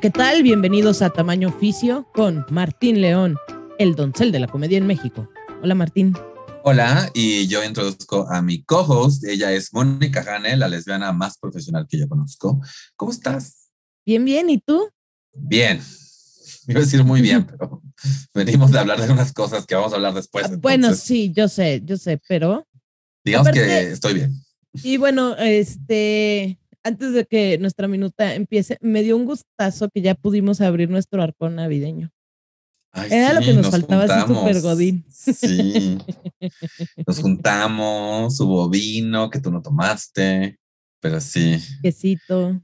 ¿Qué tal? Bienvenidos a Tamaño Oficio con Martín León, el doncel de la comedia en México. Hola, Martín. Hola, y yo introduzco a mi co-host. Ella es Mónica Hane, la lesbiana más profesional que yo conozco. ¿Cómo estás? Bien, bien. ¿Y tú? Bien. Iba a decir muy bien, pero venimos de hablar de unas cosas que vamos a hablar después. Ah, bueno, sí, yo sé, yo sé, pero... Digamos que estoy bien. Y bueno, este, antes de que nuestra minuta empiece, me dio un gustazo que ya pudimos abrir nuestro arcón navideño. Era lo que nos, faltaba, así super godín. Sí. Nos juntamos, hubo vino que tú no tomaste, pero sí. Quesito.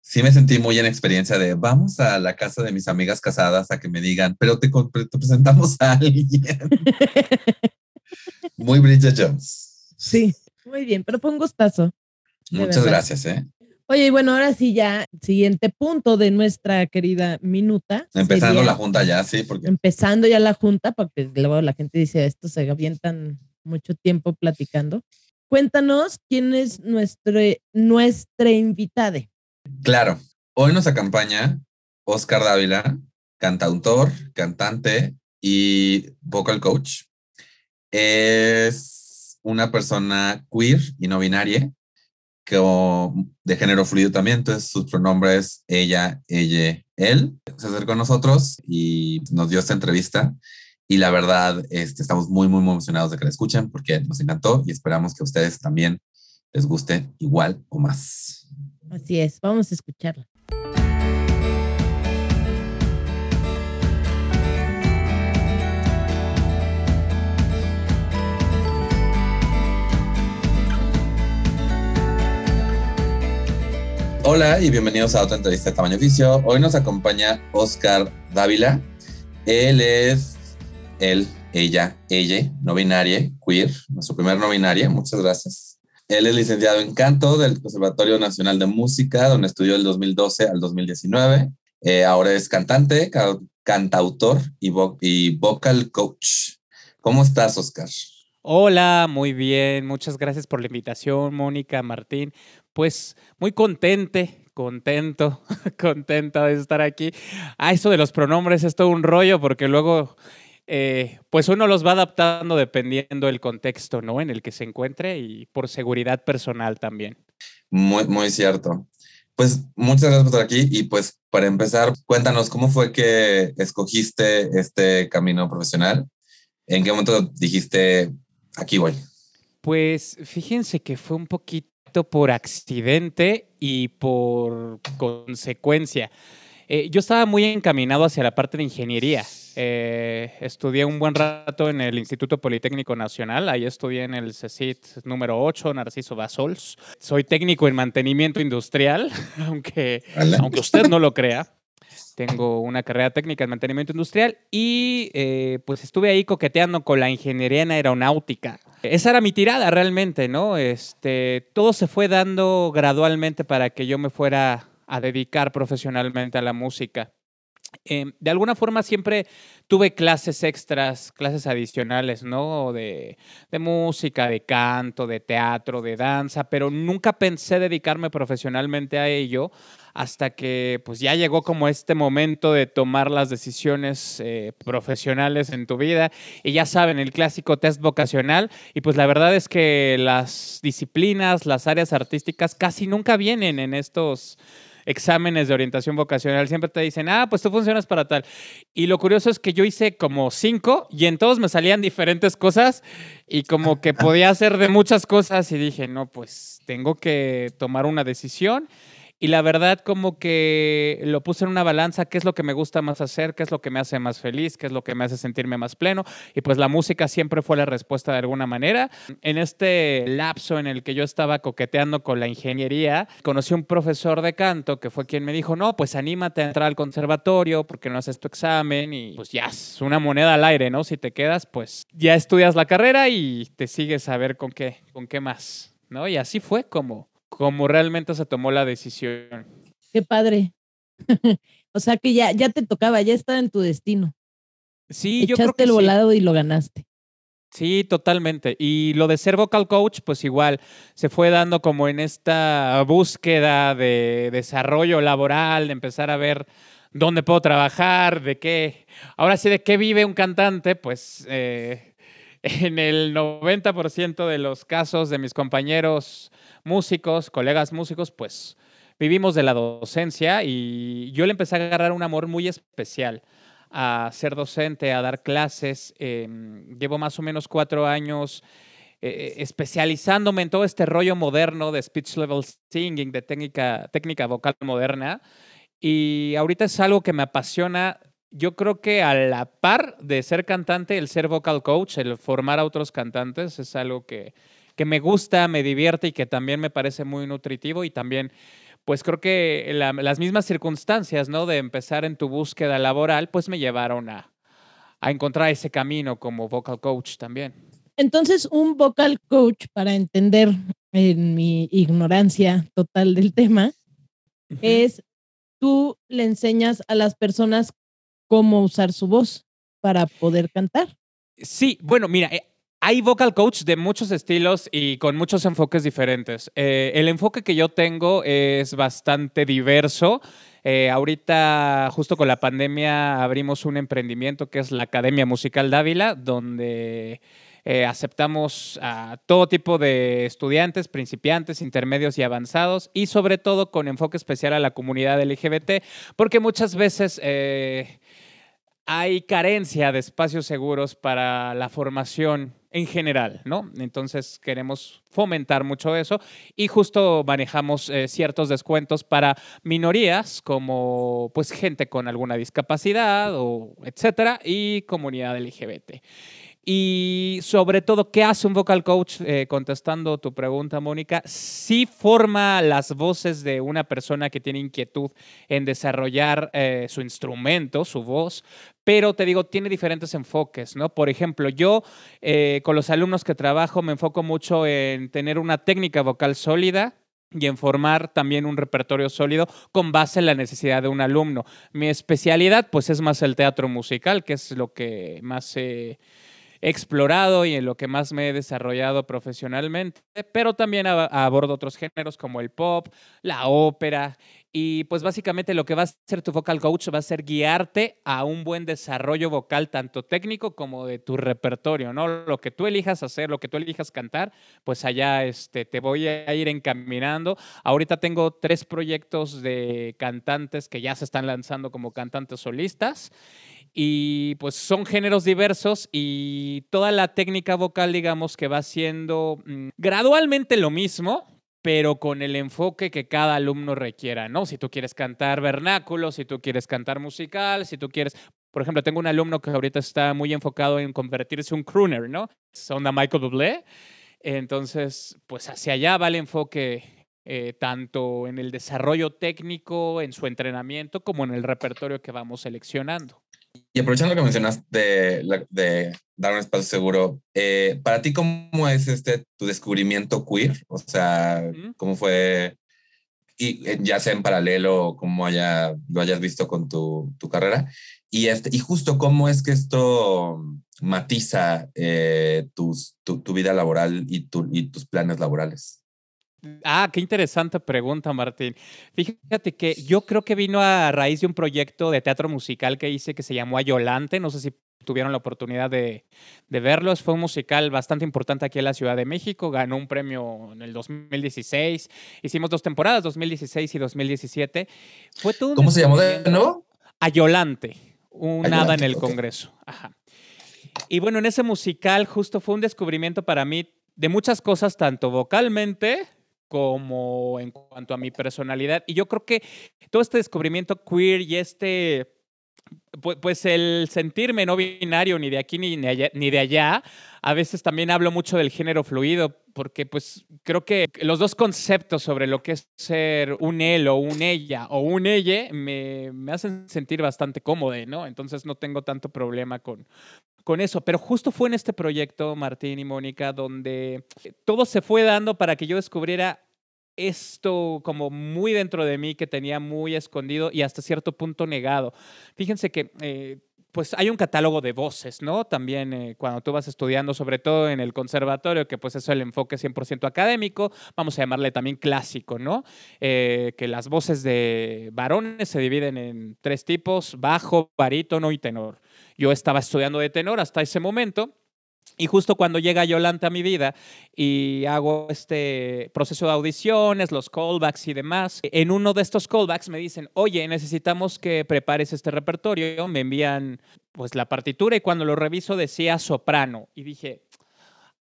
Sí me sentí muy en experiencia de vamos a la casa de mis amigas casadas a que me digan, pero te, te presentamos a alguien. muy Bridget Jones. Sí, muy bien, pero fue un gustazo. Muchas gracias, ¿eh? Oye, y bueno, ahora sí ya, siguiente punto de nuestra querida minuta. Empezando la junta ya, sí, porque. Empezando ya la junta, porque luego la gente dice, esto se avientan mucho tiempo platicando. Cuéntanos quién es nuestro, nuestra invitada. Claro, hoy nos acompaña Oscar Dávila, cantautor, cantante y vocal coach. Es una persona queer y no binaria de género fluido también, entonces sus pronombres ella, ella, él. Se acercó a nosotros y nos dio esta entrevista y la verdad este, estamos muy, muy, emocionados de que la escuchen porque nos encantó y esperamos que a ustedes también les guste igual o más. Así es, vamos a escucharla. Hola y bienvenidos a otra entrevista de Tamaño Oficio. Hoy nos acompaña Oscar Dávila. Él es él, ella, ella, no binaria, queer, nuestro primer no binaria. Muchas gracias. Él es licenciado en canto del Conservatorio Nacional de Música, donde estudió del 2012 al 2019. Eh, ahora es cantante, cantautor y, y vocal coach. ¿Cómo estás, Oscar? Hola, muy bien. Muchas gracias por la invitación, Mónica, Martín pues muy contente, contento, contenta de estar aquí. Ah, eso de los pronombres es todo un rollo porque luego, eh, pues uno los va adaptando dependiendo del contexto, ¿no? En el que se encuentre y por seguridad personal también. Muy, muy cierto. Pues muchas gracias por estar aquí y pues para empezar, cuéntanos cómo fue que escogiste este camino profesional. ¿En qué momento dijiste, aquí voy? Pues fíjense que fue un poquito por accidente y por consecuencia. Eh, yo estaba muy encaminado hacia la parte de ingeniería. Eh, estudié un buen rato en el Instituto Politécnico Nacional, ahí estudié en el CECIT número 8, Narciso Basols. Soy técnico en mantenimiento industrial, aunque, aunque usted no lo crea. Tengo una carrera técnica en mantenimiento industrial y eh, pues estuve ahí coqueteando con la ingeniería en aeronáutica. Esa era mi tirada realmente, ¿no? Este, todo se fue dando gradualmente para que yo me fuera a dedicar profesionalmente a la música. Em, de alguna forma siempre tuve clases extras, clases adicionales, ¿no? De, de, música, de canto, de teatro, de danza, pero nunca pensé dedicarme profesionalmente a ello hasta que pues ya llegó como este momento de tomar las decisiones eh, profesionales en tu vida. Y ya saben, el clásico test vocacional. Y pues la verdad es que las disciplinas, las áreas artísticas casi nunca vienen en estos exámenes de orientación vocacional. Siempre te dicen, ah, pues tú funcionas para tal. Y lo curioso es que yo hice como cinco y en todos me salían diferentes cosas y como que podía hacer de muchas cosas y dije, no, pues tengo que tomar una decisión y la verdad como que lo puse en una balanza, qué es lo que me gusta más hacer, qué es lo que me hace más feliz, qué es lo que me hace sentirme más pleno y pues la música siempre fue la respuesta de alguna manera. En este lapso en el que yo estaba coqueteando con la ingeniería, conocí un profesor de canto que fue quien me dijo, no, pues anímate a entrar al conservatorio porque no haces tu examen y pues ya es una moneda al aire, ¿no? Si te quedas, pues ya estudias la carrera y te sigues a ver con qué, con qué más, ¿no? Y así fue como como realmente se tomó la decisión. Qué padre. o sea que ya, ya te tocaba, ya estaba en tu destino. Sí, yo creo que el volado y lo ganaste. Sí, totalmente. Y lo de ser vocal coach, pues igual se fue dando como en esta búsqueda de desarrollo laboral, de empezar a ver dónde puedo trabajar, de qué, ahora sí, de qué vive un cantante, pues eh, en el 90% de los casos de mis compañeros músicos, colegas músicos, pues vivimos de la docencia y yo le empecé a agarrar un amor muy especial a ser docente, a dar clases. Em, llevo más o menos cuatro años eh, especializándome en todo este rollo moderno de speech level singing, de técnica, técnica vocal moderna. Y ahorita es algo que me apasiona. Yo creo que a la par de ser cantante, el ser vocal coach, el formar a otros cantantes, es algo que, que me gusta, me divierte y que también me parece muy nutritivo y también pues creo que las mismas circunstancias, ¿no? De empezar en tu búsqueda laboral, pues me llevaron a, a encontrar ese camino como vocal coach también. Entonces, un vocal coach, para entender en mi ignorancia total del tema, es tú le enseñas a las personas cómo usar su voz para poder cantar. Sí, bueno, mira, eh, hay vocal coach de muchos estilos y con muchos enfoques diferentes. Eh, el enfoque que yo tengo es bastante diverso. Eh, ahorita, justo con la pandemia, abrimos un emprendimiento que es la Academia Musical Dávila, donde eh, aceptamos a todo tipo de estudiantes, principiantes, intermedios y avanzados, y sobre todo con enfoque especial a la comunidad LGBT, porque muchas veces hay carencia de espacios seguros para la formación en general, ¿no? Entonces queremos fomentar mucho eso y justo manejamos eh, ciertos descuentos para minorías como pues gente con alguna discapacidad o etcétera y comunidad LGBT. Y sobre todo, ¿qué hace un vocal coach? Eh, contestando tu pregunta, Mónica, sí forma las voces de una persona que tiene inquietud en desarrollar eh, su instrumento, su voz, pero te digo, tiene diferentes enfoques, ¿no? Por ejemplo, yo eh, con los alumnos que trabajo me enfoco mucho en tener una técnica vocal sólida, y en formar también un repertorio sólido con base en la necesidad de un alumno. Mi especialidad, pues, es más el teatro musical, que es lo que más explorado y en lo que más me he desarrollado profesionalmente, pero también abordo otros géneros como el pop, la ópera y pues básicamente lo que va a hacer tu vocal coach va a ser guiarte a un buen desarrollo vocal, tanto técnico como de tu repertorio, ¿no? Lo que tú elijas hacer, lo que tú elijas cantar, pues allá este, te voy a ir encaminando. Ahorita tengo tres proyectos de cantantes que ya se están lanzando como cantantes solistas y pues son géneros diversos y toda la técnica vocal, digamos, que va siendo mm, gradualmente lo mismo, pero con el enfoque que cada alumno requiera, ¿no? Si tú quieres cantar vernáculo, si tú quieres cantar musical, si tú quieres... Por ejemplo, tengo un alumno que ahorita está muy enfocado en convertirse en un crooner, ¿no? Son de Michael Bublé. Entonces, pues hacia allá va el enfoque eh, tanto en el desarrollo técnico, en su entrenamiento, como en el repertorio que vamos seleccionando. Y aprovechando que mencionaste de, de dar un espacio seguro, eh, para ti, ¿cómo es este tu descubrimiento queer? O sea, ¿cómo fue, y eh, ya sea en paralelo, como haya, lo hayas visto con tu, tu carrera? Y, este, y justo cómo es que esto matiza eh, tus, tu, tu, vida laboral y, tu, y tus planes laborales. Ah, qué interesante pregunta, Martín. Fíjate que yo creo que vino a raíz de un proyecto de teatro musical que hice que se llamó Ayolante. No sé si tuvieron la oportunidad de, de verlo. Fue un musical bastante importante aquí en la Ciudad de México. Ganó un premio en el 2016. Hicimos dos temporadas, 2016 y 2017. Fue todo ¿Cómo se llamó de nuevo? Ayolante, un nada en el Congreso. Ajá. Y bueno, en ese musical justo fue un descubrimiento para mí de muchas cosas, tanto vocalmente como en cuanto a mi personalidad. Y yo creo que todo este descubrimiento queer y este pues el sentirme no binario ni de aquí ni de, allá, a veces también hablo mucho del género fluido, porque pues creo que los dos conceptos sobre lo que es ser un él o un ella o un ella me, me hacen sentir bastante cómodo, ¿no? Entonces no tengo tanto problema con, con eso. Pero justo fue en este proyecto, Martín y Mónica, donde todo se fue dando para que yo descubriera esto como muy dentro de mí que tenía muy escondido y hasta cierto punto negado. Fíjense que eh, pues hay un catálogo de voces, ¿no? También eh, cuando tú vas estudiando, sobre todo en el conservatorio, que pues es el enfoque 100% académico, vamos a llamarle también clásico, ¿no? Eh, que las voces de varones se dividen en tres tipos, bajo, barítono y tenor. Yo estaba estudiando de tenor hasta ese momento y justo cuando llega Yolanta a mi vida y hago este proceso de audiciones, los callbacks y demás, en uno de estos callbacks me dicen, oye, necesitamos que prepares este repertorio. Me envían pues la partitura y cuando lo reviso decía soprano. Y dije,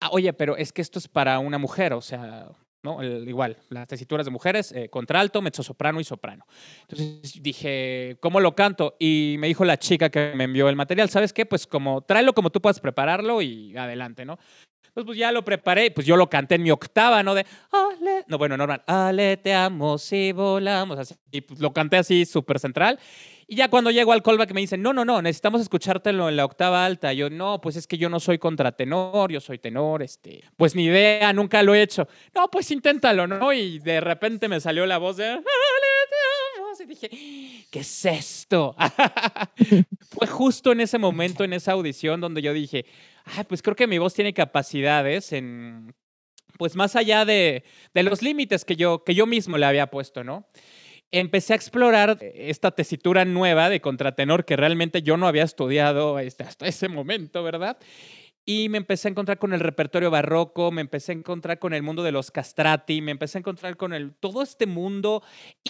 ah, oye, pero es que esto es para una mujer, o sea, ¿no? igual, las tesituras de mujeres, eh, contralto, mezzosoprano y soprano. Entonces dije, ¿cómo lo canto? Y me dijo la chica que me envió el material, ¿sabes qué? Pues como, tráelo como tú puedas prepararlo y adelante, ¿no? Entonces, pues ya lo preparé, pues yo lo canté en mi octava, ¿no? De, ale, no, bueno, normal, aleteamos y volamos, así. Y pues lo canté así, súper central. Y ya cuando llego al callback me dicen, no, no, no, necesitamos escuchártelo en la octava alta. Yo, no, pues es que yo no soy contratenor, yo soy tenor, este, pues ni idea, nunca lo he hecho. No, pues inténtalo, ¿no? Y de repente me salió la voz de, y dije, ¿qué es esto? Fue justo en ese momento, en esa audición, donde yo dije, ay, pues creo que mi voz tiene capacidades en, pues más allá de, de los límites que yo, que yo mismo le había puesto, ¿no? Empecé a explorar esta tesitura nueva de contratenor que realmente yo no había estudiado este, hasta ese momento, ¿verdad? Y me empecé a encontrar con el repertorio barroco, me empecé a encontrar con el mundo de los castrati, me empecé a encontrar con el, todo este mundo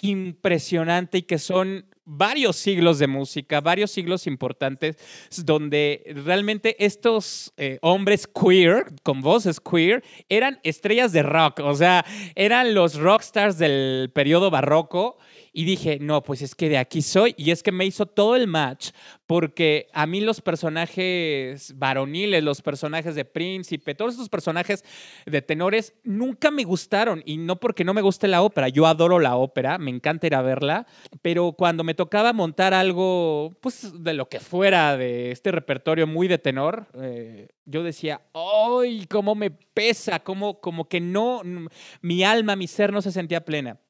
impresionante y que son varios siglos de música, varios siglos importantes, donde realmente estos eh, hombres queer, con voces queer, eran estrellas de rock, o sea, eran los rockstars del periodo barroco y dije, no, pues es que de aquí soy. Y es que me hizo todo el match, porque a mí los personajes varoniles, los personajes de príncipe, todos esos personajes de tenores, nunca me gustaron. Y no porque no me guste la ópera, yo adoro la ópera, me encanta ir a verla, pero cuando me tocaba montar algo, pues de lo que fuera de este repertorio muy de tenor, eh, yo decía, ¡ay, cómo me pesa! Como, como que no, mi alma, mi ser no se sentía plena.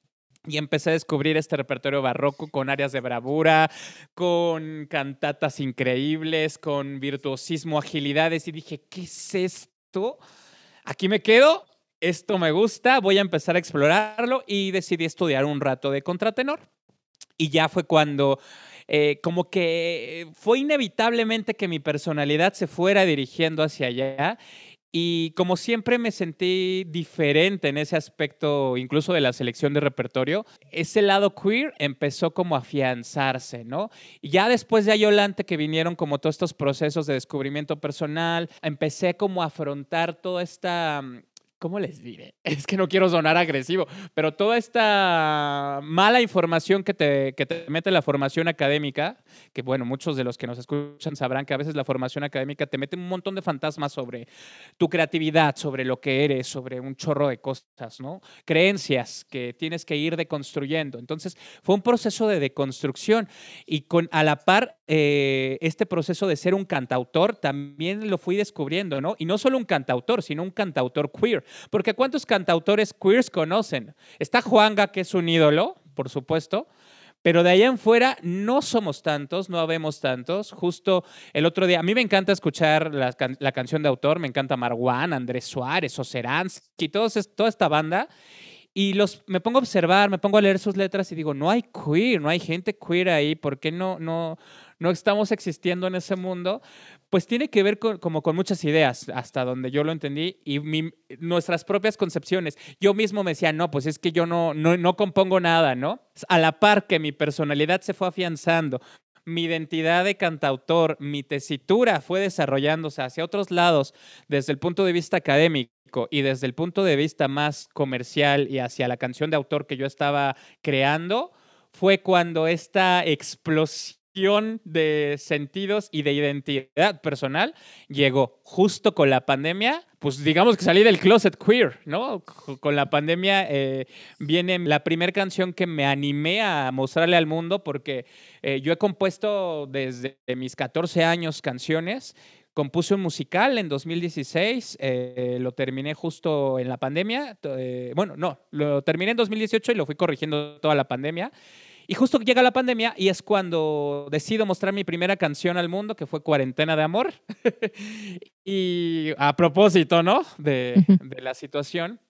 Y empecé a descubrir este repertorio barroco con áreas de bravura, con cantatas increíbles, con virtuosismo, agilidades. Y dije, ¿qué es esto? Aquí me quedo, esto me gusta, voy a empezar a explorarlo y decidí estudiar un rato de contratenor. Y ya fue cuando eh, como que fue inevitablemente que mi personalidad se fuera dirigiendo hacia allá y como siempre me sentí diferente en ese aspecto, incluso de la selección de repertorio, ese lado queer empezó como a afianzarse, ¿no? Y ya después de Ayolante que vinieron como todos estos procesos de descubrimiento personal, empecé como a afrontar toda esta ¿cómo les diré? Es que no quiero sonar agresivo, pero toda esta mala información que te, que te mete la formación académica, que bueno, muchos de los que nos escuchan sabrán que a veces la formación académica te mete un montón de fantasmas sobre tu creatividad, sobre lo que eres, sobre un chorro de cosas, ¿no? Creencias que tienes que ir deconstruyendo. Entonces, fue un proceso de deconstrucción y con a la par eh, este proceso de ser un cantautor también lo fui descubriendo, ¿no? Y no solo un cantautor, sino un cantautor queer. Porque ¿cuántos cantautores queers conocen? Está Juanga, que es un ídolo, por supuesto, pero de allá en fuera no somos tantos, no habemos tantos. Justo el otro día, a mí me encanta escuchar la, canción de autor, me encanta Marwan, Andrés Suárez, Oceransky, toda esta banda. Y los, me pongo a observar, me pongo a leer sus letras y digo, no hay queer, no hay gente queer ahí, ¿por qué no, no, no estamos existiendo en ese mundo? Pues tiene que ver con, como con muchas ideas, hasta donde yo lo entendí, y nuestras propias concepciones. Yo mismo me decía, no, pues es que yo no, no, no compongo nada, ¿no? A la par que mi personalidad se fue afianzando, mi identidad de cantautor, mi tesitura fue desarrollándose hacia otros lados desde el punto de vista académico y desde el punto de vista más comercial y hacia la canción de autor que yo estaba creando, fue cuando esta explosión de sentidos y de identidad personal llegó justo con la pandemia. Pues digamos que salí del closet queer, ¿no? Con la pandemia eh, viene la primera canción que me animé a mostrarle al mundo porque eh, yo he compuesto desde mis 14 años canciones compuse un musical en 2016, eh, lo terminé justo en la pandemia. bueno, no, lo terminé en 2018 y lo fui corrigiendo toda la pandemia. Y justo llega la pandemia y es cuando decido mostrar mi primera canción al mundo, que fue Cuarentena de Amor. y a propósito, ¿no? De, de la situación.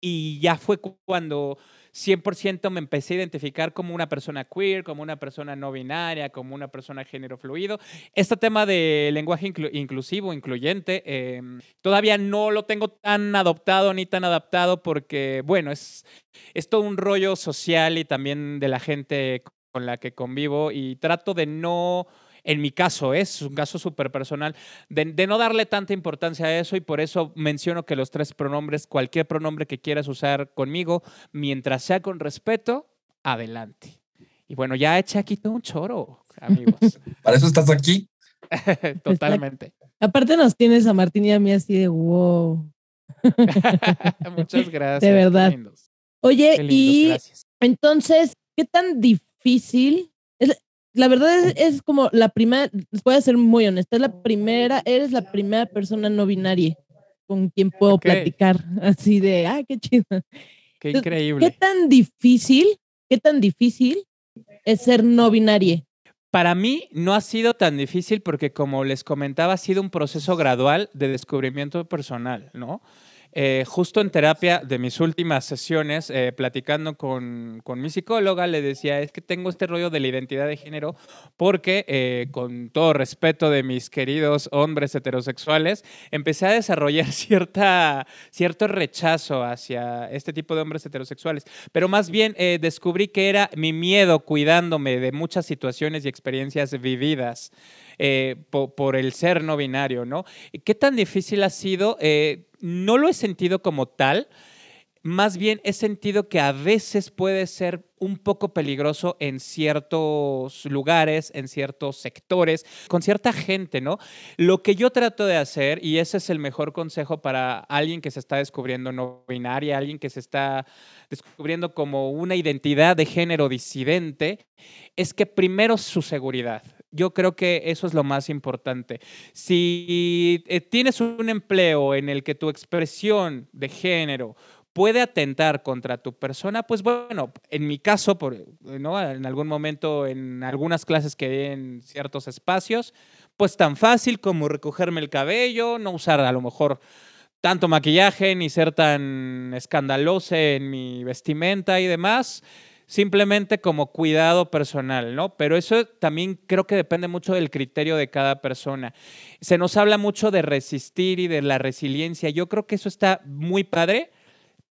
Y ya fue cuando 100% me empecé a identificar como una persona queer, como una persona no binaria, como una persona género fluido. Este tema de lenguaje inclusivo, incluyente, em, todavía no lo tengo tan adoptado ni tan adaptado porque, bueno, es, es todo un rollo social y también de la gente con la que convivo y trato de no en mi caso, es un caso súper personal, de, no darle tanta importancia a eso y por eso menciono que los tres pronombres, cualquier pronombre que quieras usar conmigo, mientras sea con respeto, adelante. Y bueno, ya eché aquí todo un choro, amigos. Para eso estás aquí. Totalmente. Aparte nos tienes a Martín y a mí así de wow. Muchas gracias. De verdad. Oye, y entonces, ¿qué tan difícil la verdad es, como la primera, voy a ser muy honesta, es la primera, eres la primera persona no binaria con quien puedo platicar así de, ah, qué chido. Qué increíble. ¿Qué tan difícil, qué tan difícil es ser no binaria? Para mí no ha sido tan difícil porque, como les comentaba, ha sido un proceso gradual de descubrimiento personal, ¿no? Eh, justo en terapia de mis últimas sesiones, eh, platicando con, mi psicóloga, le decía, es que tengo este rollo de la identidad de género porque, eh, con todo respeto de mis queridos hombres heterosexuales, empecé a desarrollar cierta, cierto rechazo hacia este tipo de hombres heterosexuales. Pero más bien descubrí que era mi miedo cuidándome de muchas situaciones y experiencias vividas. Por, el ser no binario, ¿no? ¿Qué tan difícil ha sido? no lo he sentido como tal, más bien he sentido que a veces puede ser un poco peligroso en ciertos lugares, en ciertos sectores, con cierta gente, ¿no? Lo que yo trato de hacer, y ese es el mejor consejo para alguien que se está descubriendo no binaria, alguien que se está descubriendo como una identidad de género disidente, es que primero su seguridad. Yo creo que eso es lo más importante. Si eh, tienes un empleo en el que tu expresión de género puede atentar contra tu persona, pues bueno, en mi caso, por, ¿no? en algún momento, en algunas clases que di en ciertos espacios, pues tan fácil como recogerme el cabello, no usar a lo mejor tanto maquillaje ni ser tan escandaloso en mi vestimenta y demás simplemente como cuidado personal, ¿no? Pero eso también creo que depende mucho del criterio de cada persona. Se nos habla mucho de resistir y de la resiliencia. Yo creo que eso está muy padre,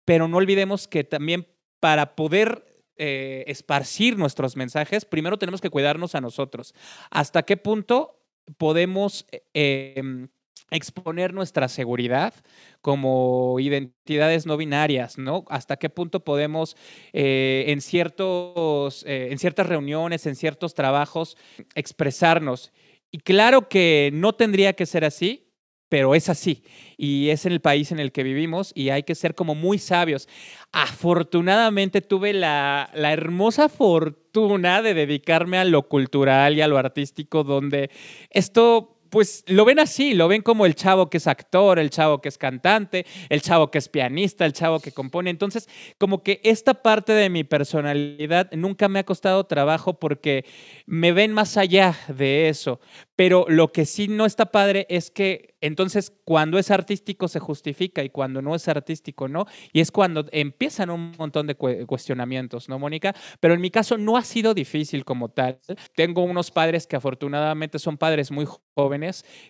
pero no olvidemos que también para poder eh, esparcir nuestros mensajes, primero tenemos que cuidarnos a nosotros. ¿Hasta qué punto podemos eh, em, exponer nuestra seguridad como identidades no binarias, ¿no? Hasta qué punto podemos eh, en, ciertos, eh, en ciertas reuniones, en ciertos trabajos, expresarnos. Y claro que no tendría que ser así, pero es así. Y es en el país en el que vivimos y hay que ser como muy sabios. Afortunadamente tuve la, la hermosa fortuna de dedicarme a lo cultural y a lo artístico, donde esto pues lo ven así, lo ven como el chavo que es actor, el chavo que es cantante, el chavo que es pianista, el chavo que compone. Entonces, como que esta parte de mi personalidad nunca me ha costado trabajo porque me ven más allá de eso. Pero lo que sí no está padre es que entonces cuando es artístico se justifica y cuando no es artístico no. Y es cuando empiezan un montón de cuestionamientos, ¿no, Mónica? Pero en mi caso no ha sido difícil como tal. Tengo unos padres que afortunadamente son padres muy jóvenes,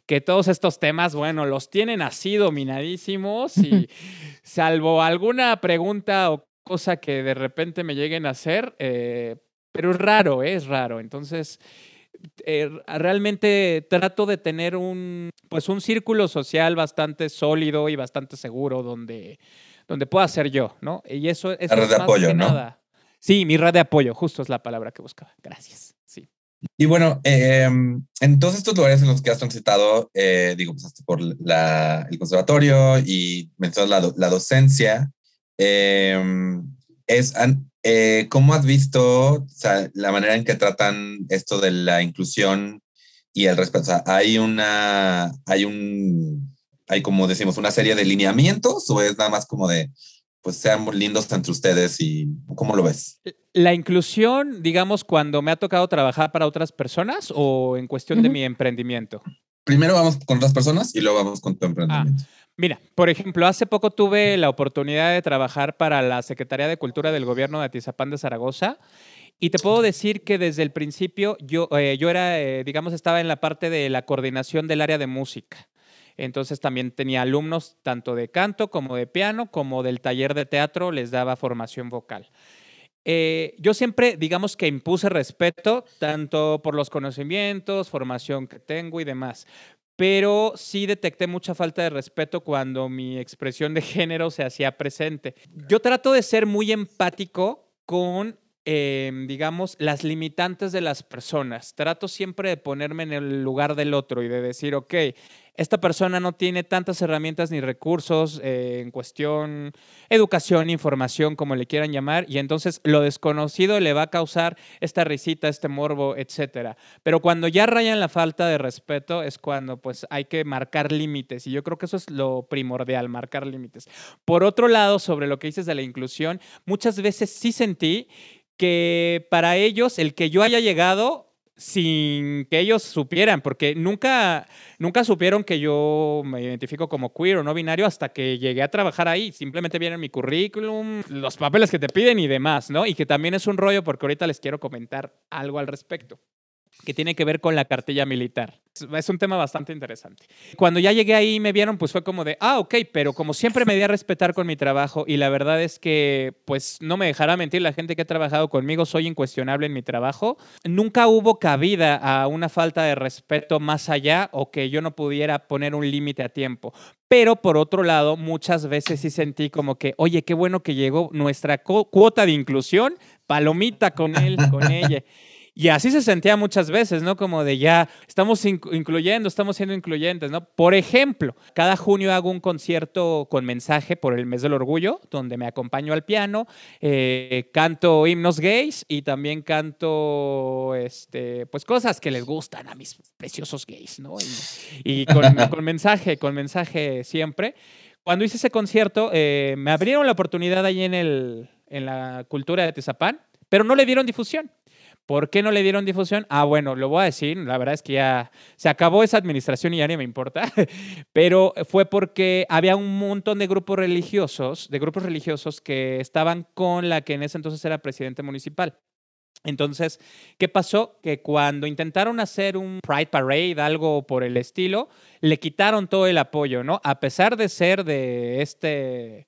que todos estos temas, bueno, los tienen así dominadísimos y salvo alguna pregunta o cosa que de repente me lleguen a hacer, eh, pero es raro, ¿eh? es raro. Entonces eh, realmente trato de tener un, pues un círculo social bastante sólido y bastante seguro donde, donde pueda ser yo, ¿no? Y eso, es red de apoyo, ¿no? Nada. Sí, mi red de apoyo, justo es la palabra que buscaba. Gracias. Y bueno, em, en todos estos lugares en los que has transitado, eh, digo, pasaste por la, el conservatorio y mencionas la, la docencia. Em, es, eh, ¿Cómo has visto la manera en que tratan esto de la inclusión y el respeto? O sea, hay una, hay un, hay como decimos, una serie de lineamientos o es nada más como de, pues seamos lindos entre ustedes y ¿cómo lo ves? La inclusión, digamos, cuando me ha tocado trabajar para otras personas o en cuestión de mi emprendimiento. Primero vamos con otras personas y luego vamos con tu emprendimiento. Ah. Mira, por ejemplo, hace poco tuve la oportunidad de trabajar para la Secretaría de Cultura del Gobierno de Atizapán de Zaragoza y te puedo decir que desde el principio yo, eh, yo era, eh, digamos, estaba en la parte de la coordinación del área de música. Entonces también tenía alumnos tanto de canto como de piano, como del taller de teatro, les daba formación vocal. Eh, yo siempre, digamos que impuse respeto, tanto por los conocimientos, formación que tengo y demás, pero sí detecté mucha falta de respeto cuando mi expresión de género se hacía presente. Yo trato de ser muy empático con Em, digamos, las limitantes de las personas. Trato siempre de ponerme en el lugar del otro y de decir, ok, esta persona no tiene tantas herramientas ni recursos eh, en cuestión educación, información, como le quieran llamar, y entonces lo desconocido le va a causar esta risita, este morbo, etcétera. Pero cuando ya rayan la falta de respeto es cuando pues hay que marcar límites, y yo creo que eso es lo primordial, marcar límites. Por otro lado, sobre lo que dices de la inclusión, muchas veces sí sentí que para ellos el que yo haya llegado sin que ellos supieran, porque nunca, nunca supieron que yo me identifico como queer o no binario hasta que llegué a trabajar ahí. Simplemente vienen mi currículum, los papeles que te piden y demás, ¿no? Y que también es un rollo porque ahorita les quiero comentar algo al respecto que tiene que ver con la cartilla militar. Es un tema bastante interesante. Cuando ya llegué ahí y me vieron, pues fue como de, ah, ok, pero como siempre me di a respetar con mi trabajo y la verdad es que, pues no me dejará mentir la gente que ha trabajado conmigo, soy incuestionable en mi trabajo. Nunca hubo cabida a una falta de respeto más allá o que yo no pudiera poner un límite a tiempo. Pero por otro lado, muchas veces sí sentí como que, oye, qué bueno que llegó nuestra cuota de inclusión, palomita con él, con ella. Y así se sentía muchas veces, ¿no? Como de ya estamos incluyendo, estamos siendo incluyentes, ¿no? Por ejemplo, cada junio hago un concierto con mensaje por el mes del orgullo, donde me acompaño al piano, eh, canto himnos gays y también canto, este, pues cosas que les gustan a mis preciosos gays, ¿no? Y, con, mensaje, con mensaje siempre. Cuando hice ese concierto, eh, me abrieron la oportunidad ahí en, el, en la cultura de Tezapán, pero no le dieron difusión. ¿Por qué no le dieron difusión? Ah, bueno, lo voy a decir, la verdad es que ya se acabó esa administración y ya ni me importa, pero fue porque había un montón de grupos religiosos, de grupos religiosos que estaban con la que en ese entonces era presidente municipal. Entonces, ¿qué pasó? Que cuando intentaron hacer un Pride Parade, algo por el estilo, le quitaron todo el apoyo, ¿no? A pesar de ser de este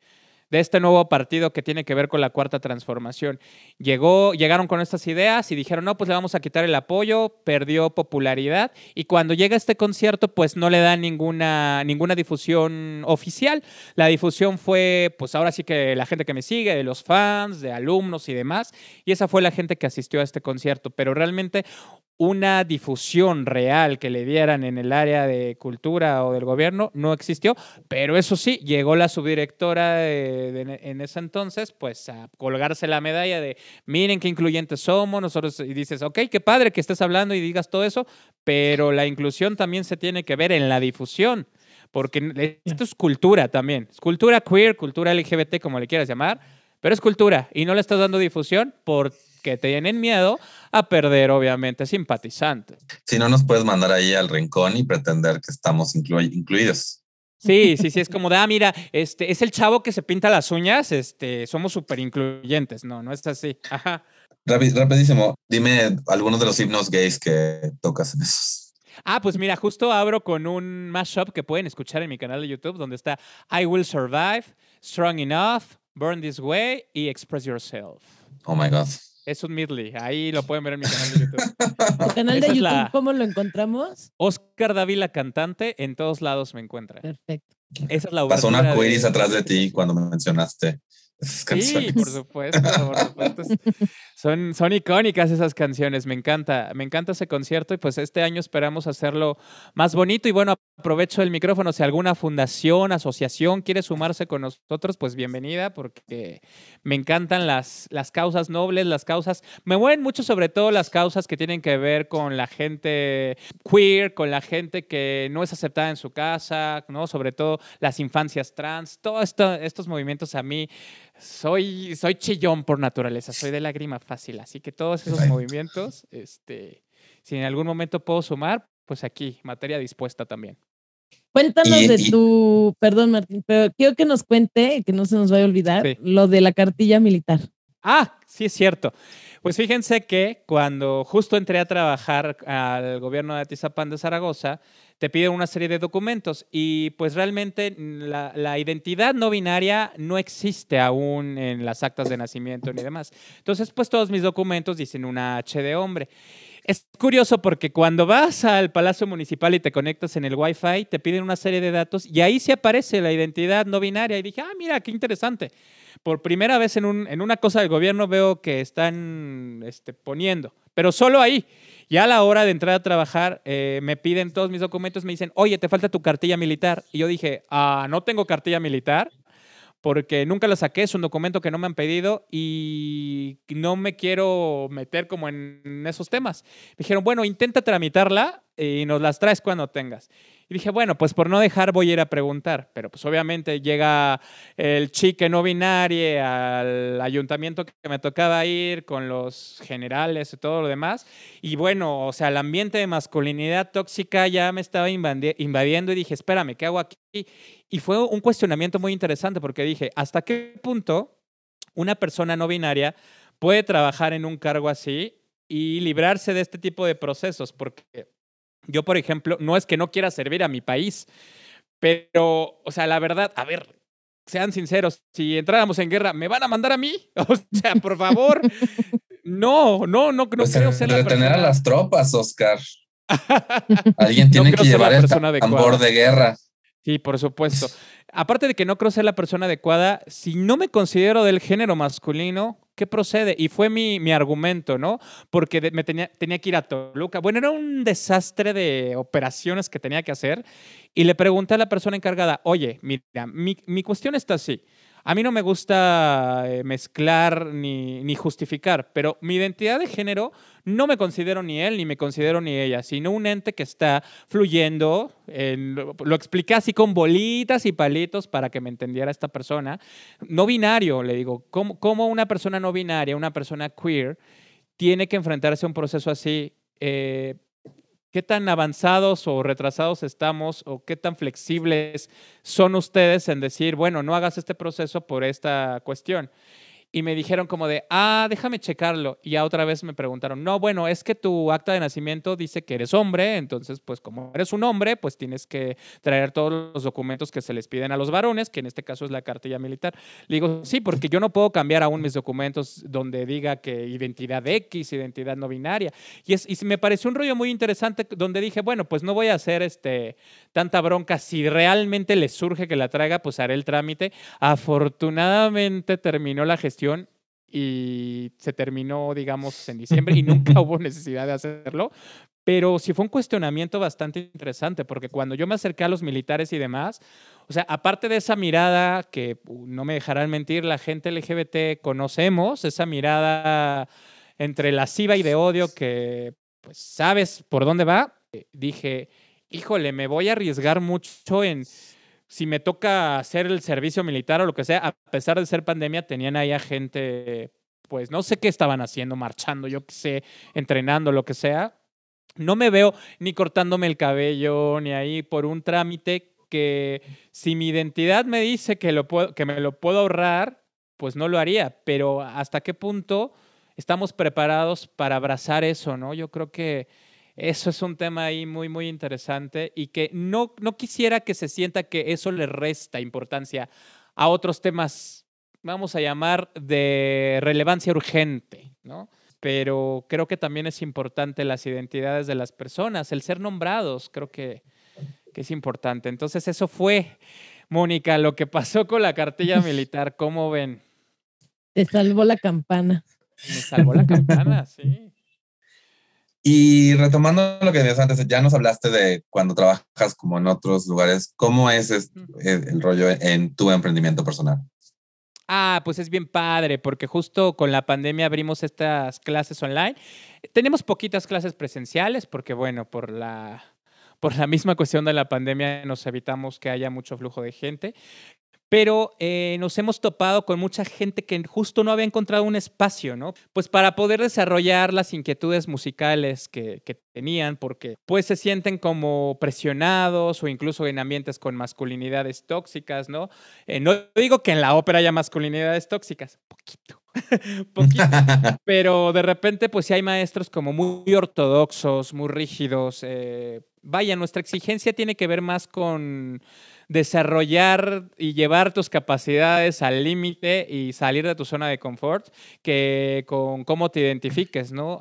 de este nuevo partido que tiene que ver con la cuarta transformación. Llegó, llegaron con estas ideas y dijeron, no, pues le vamos a quitar el apoyo, perdió popularidad y cuando llega este concierto, pues no le dan ninguna, ninguna difusión oficial. La difusión fue, pues ahora sí que la gente que me sigue, de los fans, de alumnos y demás, y esa fue la gente que asistió a este concierto, pero realmente una difusión real que le dieran en el área de cultura o del gobierno no existió, pero eso sí, llegó la subdirectora en ese entonces, pues a colgarse la medalla de, miren qué incluyentes somos, nosotros, y dices, ok, qué padre que estés hablando y digas todo eso, pero la inclusión también se tiene que ver en la difusión, porque esto es cultura también, es cultura queer, cultura LGBT, como le quieras llamar, pero es cultura y no le estás dando difusión por que tienen miedo a perder, obviamente, simpatizantes. Si no, nos puedes mandar ahí al rincón y pretender que estamos incluidos. Sí, sí, sí, es como de, ah, mira, este, es el chavo que se pinta las uñas, este, somos súper incluyentes. No, no es así. Ajá. rapidísimo, dime algunos de los himnos gays que tocas en esos. Ah, pues mira, justo abro con un mashup que pueden escuchar en mi canal de YouTube, donde está I Will Survive, Strong Enough, Burn This Way y Express Yourself. Oh my God. Es un Midley. Ahí lo pueden ver en mi canal de YouTube. ¿Tu canal de Esa YouTube la- cómo lo encontramos? Oscar Dávila cantante, en todos lados me encuentra. Perfecto. Esa es la Pasó una de- quiris atrás de ti cuando me mencionaste esas Sí, por supuesto, por supuesto. Es- Son, son icónicas esas canciones, me encanta, me encanta ese concierto y pues este año esperamos hacerlo más bonito y bueno, aprovecho el micrófono, si alguna fundación, asociación quiere sumarse con nosotros, pues bienvenida porque me encantan las, las causas nobles, las causas, me mueven mucho sobre todo las causas que tienen que ver con la gente queer, con la gente que no es aceptada en su casa, ¿no? Sobre todo las infancias trans, todos estos movimientos a mí soy, soy chillón por naturaleza, soy de lágrima fácil, así que todos esos movimientos, este, si en algún momento puedo sumar, pues aquí, materia dispuesta también. Cuéntanos Y- de y- tu, perdón Martín, pero quiero que nos cuente, que no se nos vaya a olvidar, Sí. lo de la cartilla militar. Ah, sí es cierto. Pues fíjense que cuando justo entré a trabajar al gobierno de Atizapán de Zaragoza, te piden una serie de documentos y pues realmente la, la identidad no binaria no existe aún en las actas de nacimiento ni demás. Entonces, pues todos mis documentos dicen una H de hombre. Es curioso porque cuando vas al Palacio Municipal y te conectas en el Wi-Fi, te piden una serie de datos y ahí sí aparece la identidad no binaria. Y dije, ah, mira, qué interesante. Por primera vez en, un- en una cosa del gobierno veo que están este, poniendo, pero solo ahí. Ya a la hora de entrar a trabajar, eh, me piden todos mis documentos, me dicen, oye, te falta tu cartilla militar. Y yo dije, ah, no tengo cartilla militar porque nunca la saqué, es un documento que no me han pedido y no me quiero meter como en esos temas. Me dijeron, bueno, intenta tramitarla y nos las traes cuando tengas. Y dije, bueno, pues por no dejar voy a ir a preguntar, pero pues obviamente llega el chique no binario al ayuntamiento que me tocaba ir con los generales y todo lo demás. Y bueno, o sea, el ambiente de masculinidad tóxica ya me estaba invadi- invadiendo y dije, espérame, ¿qué hago aquí? Y fue un cuestionamiento muy interesante porque dije, ¿hasta qué punto una persona no binaria puede trabajar en un cargo así y librarse de este tipo de procesos? Porque yo, por ejemplo, no es que no quiera servir a mi país, pero, o sea, la verdad, a ver, sean sinceros, si entráramos en guerra, ¿me van a mandar a mí? O sea, por favor. No, no, no, no Pues, creo ser la retener a persona. las tropas, Oscar. Alguien tiene que llevar el tambor adecuada. de guerra. Sí, por supuesto. Aparte de que no creo ser la persona adecuada, si no me considero del género masculino, ¿qué procede? Y fue mi, mi argumento, ¿no? Porque me tenía, tenía que ir a Toluca. Bueno, era un desastre de operaciones que tenía que hacer. Y le pregunté a la persona encargada, oye, mira, mi, mi cuestión está así. A mí no me gusta eh, mezclar ni, justificar, pero mi identidad de género no me considero ni él ni me considero ni ella, sino un ente que está fluyendo. en- lo, lo expliqué así con bolitas y palitos para que me entendiera esta persona. No binario, le digo, ¿cómo, cómo una persona no binaria, una persona queer, tiene que enfrentarse a un proceso así? Eh, ¿Qué tan avanzados o retrasados estamos o qué tan flexibles son ustedes en decir, bueno, no hagas este proceso por esta cuestión? Y me dijeron como de, ah, déjame checarlo. Y ya otra vez me preguntaron, no, bueno, es que tu acta de nacimiento dice que eres hombre, entonces pues como eres un hombre, pues tienes que traer todos los documentos que se les piden a los varones, que en este caso es la cartilla militar. Le digo, sí, porque yo no puedo cambiar aún mis documentos donde diga que identidad X, identidad no binaria. Y, es, y me pareció un rollo muy interesante donde dije, bueno, pues no voy a hacer este, tanta bronca. Si realmente le surge que la traiga, pues haré el trámite. Afortunadamente terminó la gestión y se terminó, digamos, en diciembre y nunca hubo necesidad de hacerlo. Pero sí fue un cuestionamiento bastante interesante, porque cuando yo me acerqué a los militares y demás, o sea, aparte de esa mirada que uh, no me dejarán mentir, la gente LGBT conocemos, esa mirada entre lasciva y de odio que pues sabes por dónde va, eh, dije, híjole, me voy a arriesgar mucho en si me toca hacer el servicio militar o lo que sea, a pesar de ser pandemia, tenían ahí a gente, pues no sé qué estaban haciendo, marchando, yo qué sé, entrenando, lo que sea. No me veo ni cortándome el cabello, ni ahí por un trámite que si mi identidad me dice que, lo puedo, que me lo puedo ahorrar, pues no lo haría, pero hasta qué punto estamos preparados para abrazar eso, ¿no? Yo creo que eso es un tema ahí muy, muy interesante y que no, no quisiera que se sienta que eso le resta importancia a otros temas vamos a llamar, de relevancia urgente, ¿no? Pero creo que también es importante las identidades de las personas, el ser nombrados, creo que, que es importante. Entonces eso fue, Mónica, lo que pasó con la cartilla militar, ¿cómo ven? Te salvó la campana. Me salvó la campana, sí. Y retomando lo que decías antes, ya nos hablaste de cuando trabajas como en otros lugares, ¿cómo es el rollo en tu emprendimiento personal? Ah, pues es bien padre, porque justo con la pandemia abrimos estas clases online. Tenemos poquitas clases presenciales, porque bueno, por la, por la misma cuestión de la pandemia nos evitamos que haya mucho flujo de gente, pero eh, nos hemos topado con mucha gente que justo no había encontrado un espacio, ¿no? Pues para poder desarrollar las inquietudes musicales que, tenían, porque pues se sienten como presionados o incluso en ambientes con masculinidades tóxicas, ¿no? Eh, no digo que en la ópera haya masculinidades tóxicas, poquito. poquito. Pero de repente, pues sí hay maestros como muy ortodoxos, muy rígidos. Eh, vaya, nuestra exigencia tiene que ver más con desarrollar y llevar tus capacidades al límite y salir de tu zona de confort que con cómo te identifiques, ¿no?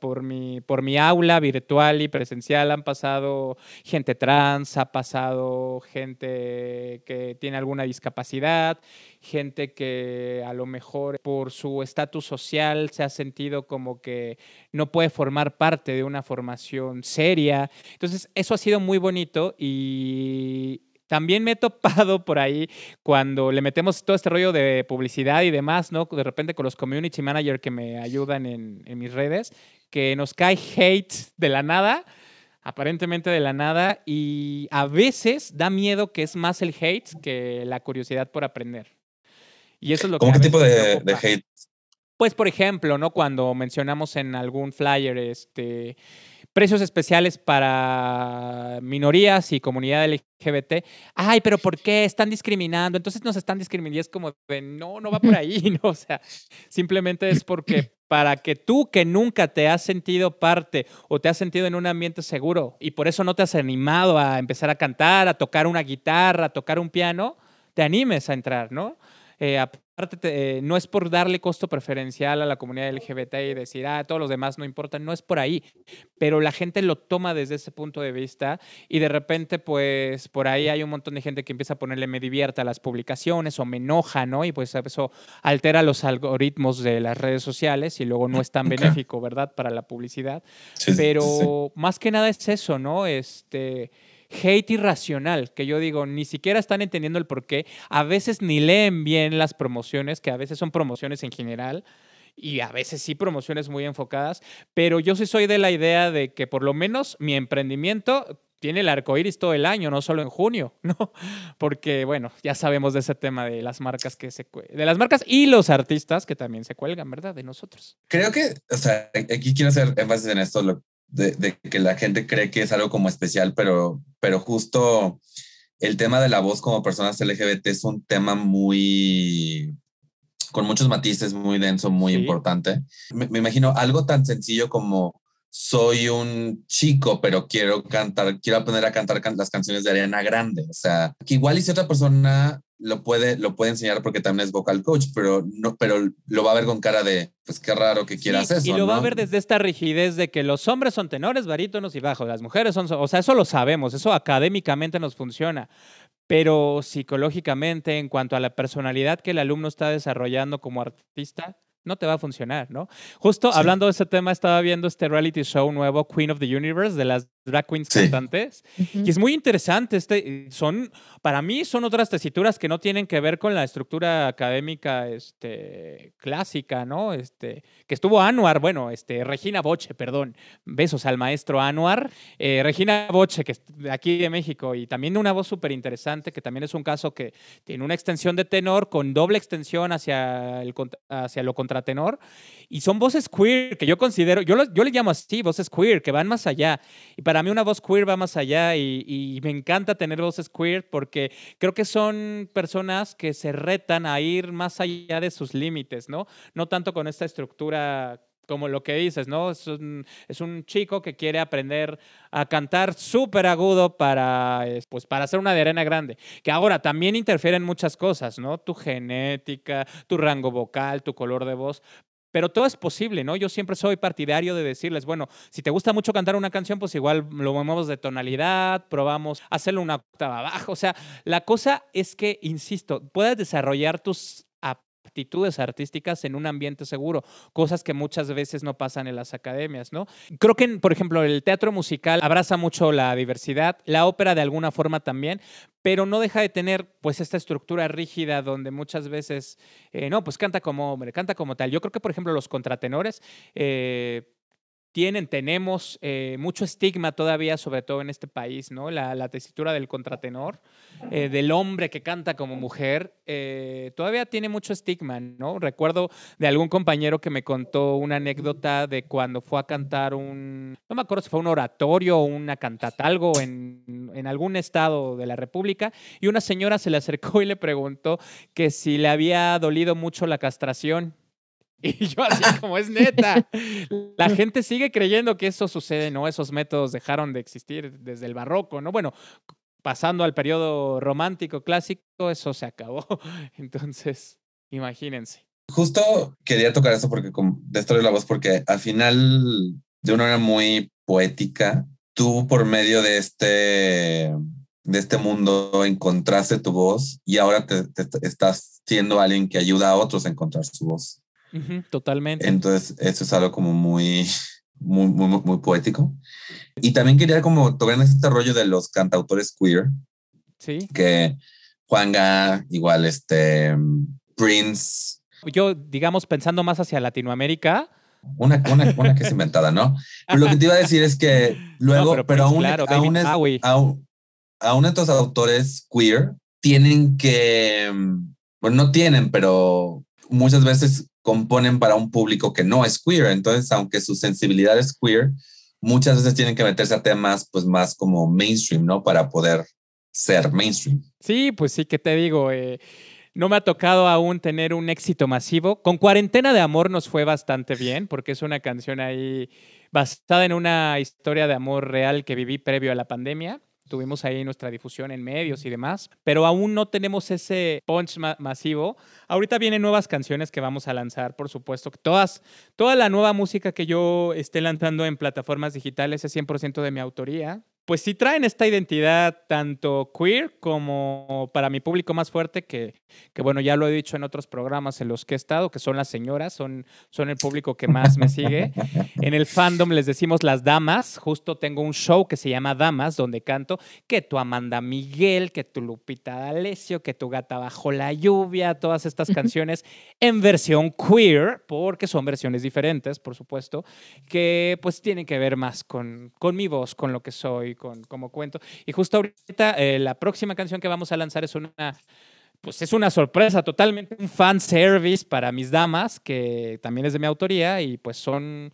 Por, mi, por mi aula virtual y presencial han pasado gente trans, ha pasado gente que tiene alguna discapacidad, gente que a lo mejor por su estatus social se ha sentido como que no puede formar parte de una formación seria. Entonces, eso ha sido muy bonito y, también me he topado por ahí cuando le metemos todo este rollo de publicidad y demás, ¿no? De repente con los community managers que me ayudan en, mis redes, que nos cae hate de la nada, aparentemente de la nada, y a veces da miedo que es más el hate que la curiosidad por aprender. Y eso es lo ¿Cómo qué tipo de, de, hate? Pues, por ejemplo, ¿no? Cuando mencionamos en algún flyer, este precios especiales para minorías y comunidad LGBT. Ay, pero ¿por qué están discriminando? Entonces nos están discriminando y es como de, no, no va por ahí, ¿no? O sea, simplemente es porque para que tú que nunca te has sentido parte o te has sentido en un ambiente seguro y por eso no te has animado a empezar a cantar, a tocar una guitarra, a tocar un piano, te animes a entrar, ¿no? Eh, aparte, eh, no es por darle costo preferencial a la comunidad LGBT y decir, ah, todos los demás no importan, no es por ahí, pero la gente lo toma desde ese punto de vista y de repente, pues, por ahí hay un montón de gente que empieza a ponerle me divierta a las publicaciones o me enoja, ¿no? Y pues eso altera los algoritmos de las redes sociales y luego no es tan benéfico, ¿verdad? Para la publicidad. pero más que nada es eso, ¿no? Este hate irracional, que yo digo, ni siquiera están entendiendo el por qué, a veces ni leen bien las promociones, que a veces son promociones en general, y a veces sí promociones muy enfocadas, pero yo sí soy de la idea de que por lo menos mi emprendimiento tiene el arco iris todo el año, no solo en junio, ¿no? Porque, bueno, ya sabemos de ese tema de las marcas que se de las marcas y los artistas que también se cuelgan, ¿verdad? De nosotros. Creo que, o sea, aquí quiero hacer énfasis en esto, lo, de, que la gente cree que es algo como especial, pero, pero justo el tema de la voz como personas LGBT es un tema muy con muchos matices, muy denso, muy importante. Me, me, imagino algo tan sencillo como soy un chico, pero quiero cantar, quiero aprender a cantar las canciones de Ariana Grande. O sea, que igual y si otra persona lo puede, lo puede enseñar porque también es vocal coach, pero no, pero lo va a ver con cara de, pues qué raro que quieras eso. Y lo va a ver desde esta rigidez de que los hombres son tenores, barítonos y bajos, las mujeres son, o sea, eso lo sabemos, eso académicamente nos funciona. Pero psicológicamente, en cuanto a la personalidad que el alumno está desarrollando como artista, no te va a funcionar, ¿no? Justo hablando de ese tema, estaba viendo este reality show nuevo, Queen of the Universe, de las drag queens cantantes, y es muy interesante. Este, son, para mí, son otras tesituras que no tienen que ver con la estructura académica este, clásica, ¿no? Este, que estuvo Anuar, bueno, este, Regina Boche, perdón, besos al maestro Anuar, eh, Regina Boche, que es de aquí de México, y también una voz súper interesante, que también es un caso que tiene una extensión de tenor con doble extensión hacia, el, hacia lo contratenor, y son voces queer, que yo considero, yo, yo les llamo así, voces queer, que van más allá, y para mí una voz queer va más allá y, me encanta tener voces queer porque creo que son personas que se retan a ir más allá de sus límites, ¿no? No tanto con esta estructura como lo que dices, ¿no? Es un, es un chico que quiere aprender a cantar súper agudo para, pues, para hacer una de arena grande. Que ahora también interfieren muchas cosas, ¿no? Tu genética, tu rango vocal, tu color de voz. Pero todo es posible, ¿no? Yo siempre soy partidario de decirles, bueno, si te gusta mucho cantar una canción, pues igual lo movemos de tonalidad, probamos hacerlo una octava abajo. O sea, la cosa es que, insisto, puedas desarrollar tus actitudes artísticas en un ambiente seguro, cosas que muchas veces no pasan en las academias, ¿no? Creo que, por ejemplo, el teatro musical abraza mucho la diversidad, la ópera de alguna forma también, pero no deja de tener pues esta estructura rígida donde muchas veces, eh, no, pues canta como hombre, canta como tal. Yo creo que, por ejemplo, los contratenores... Eh, tienen, tenemos eh, mucho estigma todavía, sobre todo en este país, ¿no? La, la tesitura del contratenor, eh, del hombre que canta como mujer, eh, todavía tiene mucho estigma, ¿no? Recuerdo de algún compañero que me contó una anécdota de cuando fue a cantar un, no me acuerdo si fue un oratorio o una cantata, algo en, en algún estado de la República, y una señora se le acercó y le preguntó que si le había dolido mucho la castración. Y yo así como es neta. La gente sigue creyendo que eso sucede, ¿no? Esos métodos dejaron de existir desde el barroco, ¿no? Bueno, pasando al periodo romántico clásico, eso se acabó. Entonces, imagínense. Justo quería tocar eso porque de la voz, porque al final, de una manera muy poética, tú por medio de este de este mundo encontraste tu voz y ahora te estás siendo alguien que ayuda a otros a encontrar su voz totalmente. Entonces, eso es algo como muy, muy, muy, muy poético. Y también quería como tocar este rollo de los cantautores queer. Sí. Que Juanga, igual este Prince. Yo, digamos, pensando más hacia Latinoamérica. Una, una, una que es inventada, ¿no? Pero lo que te iba a decir es que luego, pero, aún, aún, aún, aún estos autores queer tienen que, bueno, no tienen, pero muchas veces componen para un público que no es queer. Entonces, aunque su sensibilidad es queer, muchas veces tienen que meterse a temas pues más como mainstream, ¿no? Para poder ser mainstream. Sí, pues sí, que te digo, eh, no me ha tocado aún tener un éxito masivo. Con Cuarentena de Amor nos fue bastante bien, porque es una canción ahí basada en una historia de amor real que viví previo a la pandemia. Tuvimos ahí nuestra difusión en medios y demás, pero aún no tenemos ese punch masivo. Ahorita vienen nuevas canciones que vamos a lanzar, por supuesto. Todas, toda la nueva música que yo esté lanzando en plataformas digitales es 100% de mi autoría pues sí traen esta identidad tanto queer como para mi público más fuerte, que, que, bueno, ya lo he dicho en otros programas en los que he estado, que son las señoras, son, son el público que más me sigue. En el fandom les decimos las damas, justo tengo un show que se llama Damas, donde canto que tu Amanda Miguel, que tu Lupita D'Alessio, que tu Gata Bajo la Lluvia, todas estas canciones en versión queer, porque son versiones diferentes, por supuesto, que pues tienen que ver más con, con mi voz, con lo que soy con, como cuento. Y justo ahorita, eh, la próxima canción que vamos a lanzar es una, pues es una sorpresa, totalmente un fan service para mis damas, que también es de mi autoría y pues son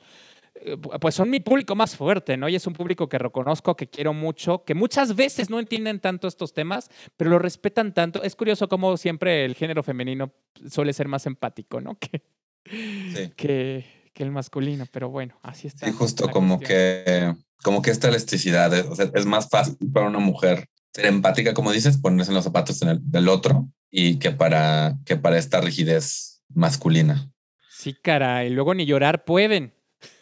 eh, pues son mi público más fuerte, ¿no? Y es un público que reconozco, que quiero mucho, que muchas veces no entienden tanto estos temas, pero lo respetan tanto. Es curioso cómo siempre el género femenino suele ser más empático, ¿no? Que, que, que, el masculino, pero bueno, así está. Sí, justo como que como que esta elasticidad, o sea, es más fácil para una mujer ser empática, como dices, ponerse en los zapatos del otro y que para, que para esta rigidez masculina. Sí, cara, y luego ni llorar pueden.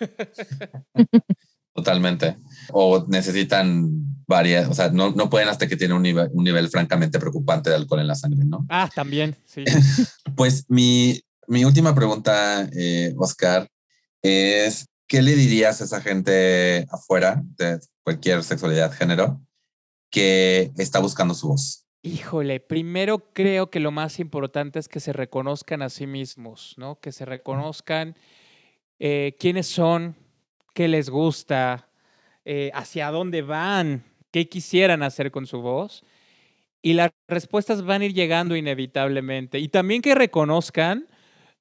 Totalmente. O necesitan varias, o sea, no, no pueden hasta que tienen un nivel, un nivel francamente preocupante de alcohol en la sangre, ¿no? Ah, también, sí. pues mi, mi última pregunta, eh, Oscar, es ¿qué le dirías a esa gente afuera de cualquier sexualidad, género, que está buscando su voz? Híjole, primero creo que lo más importante es que se reconozcan a sí mismos, ¿no? Que se reconozcan eh, quiénes son, qué les gusta, eh, hacia dónde van, qué quisieran hacer con su voz. Y las respuestas van a ir llegando inevitablemente. Y también que reconozcan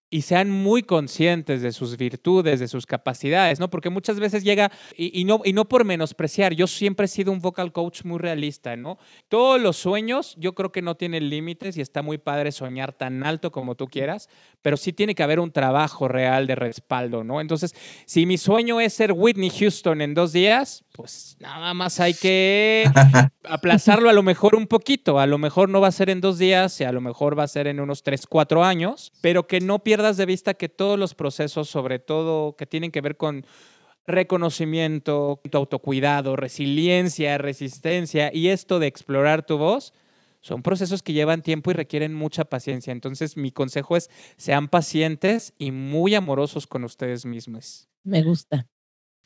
y sean muy conscientes de sus virtudes, de sus capacidades, ¿no? Porque muchas veces llega, y, no, y no por menospreciar, yo siempre he sido un vocal coach muy realista, ¿no? Todos los sueños yo creo que no tienen límites y está muy padre soñar tan alto como tú quieras, pero sí tiene que haber un trabajo real de respaldo, ¿no? Entonces, si mi sueño es ser Whitney Houston en dos días, pues nada más hay que aplazarlo a lo mejor un poquito, a lo mejor no va a ser en dos días, y a lo mejor va a ser en unos tres, cuatro años, pero que no pierda de vista que todos los procesos, sobre todo que tienen que ver con reconocimiento, autocuidado, resiliencia, resistencia y esto de explorar tu voz, son procesos que llevan tiempo y requieren mucha paciencia. Entonces, mi consejo es sean pacientes y muy amorosos con ustedes mismos. Me gusta.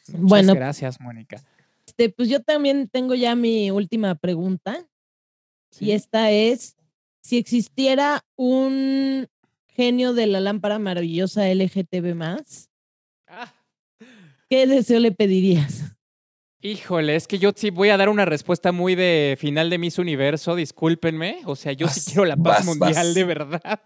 Muchas bueno, gracias, Mónica. Este, pues yo también tengo ya mi última pregunta. Y esta es, si existiera un genio de la lámpara maravillosa LGTB más, ah. ¿qué deseo le pedirías? Híjole, es que yo sí voy a dar una respuesta muy de final de Miss Universo, discúlpenme. O sea, yo sí quiero la paz mundial, de verdad.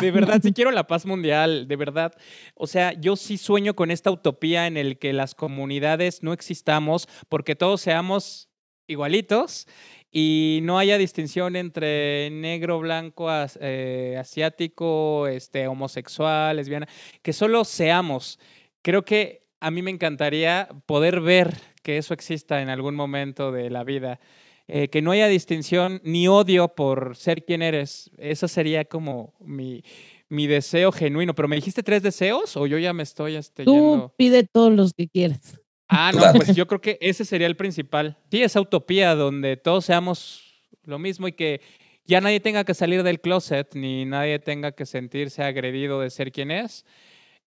De verdad, sí quiero la paz mundial, de verdad. O sea, yo sí sueño con esta utopía en el que las comunidades no existamos porque todos seamos igualitos y no haya distinción entre negro, blanco, eh, asiático, este, homosexual, lesbiana, que solo seamos. Creo que a mí me encantaría poder ver que eso exista en algún momento de la vida. Eh, que no haya distinción ni odio por ser quien eres. Eso sería como mi, mi deseo genuino. Pero me dijiste tres deseos o yo ya me estoy este, Tú pide todos los que quieras. Ah, no, pues yo creo que ese sería el principal. Sí, esa utopía donde todos seamos lo mismo y que ya nadie tenga que salir del closet ni nadie tenga que sentirse agredido de ser quien es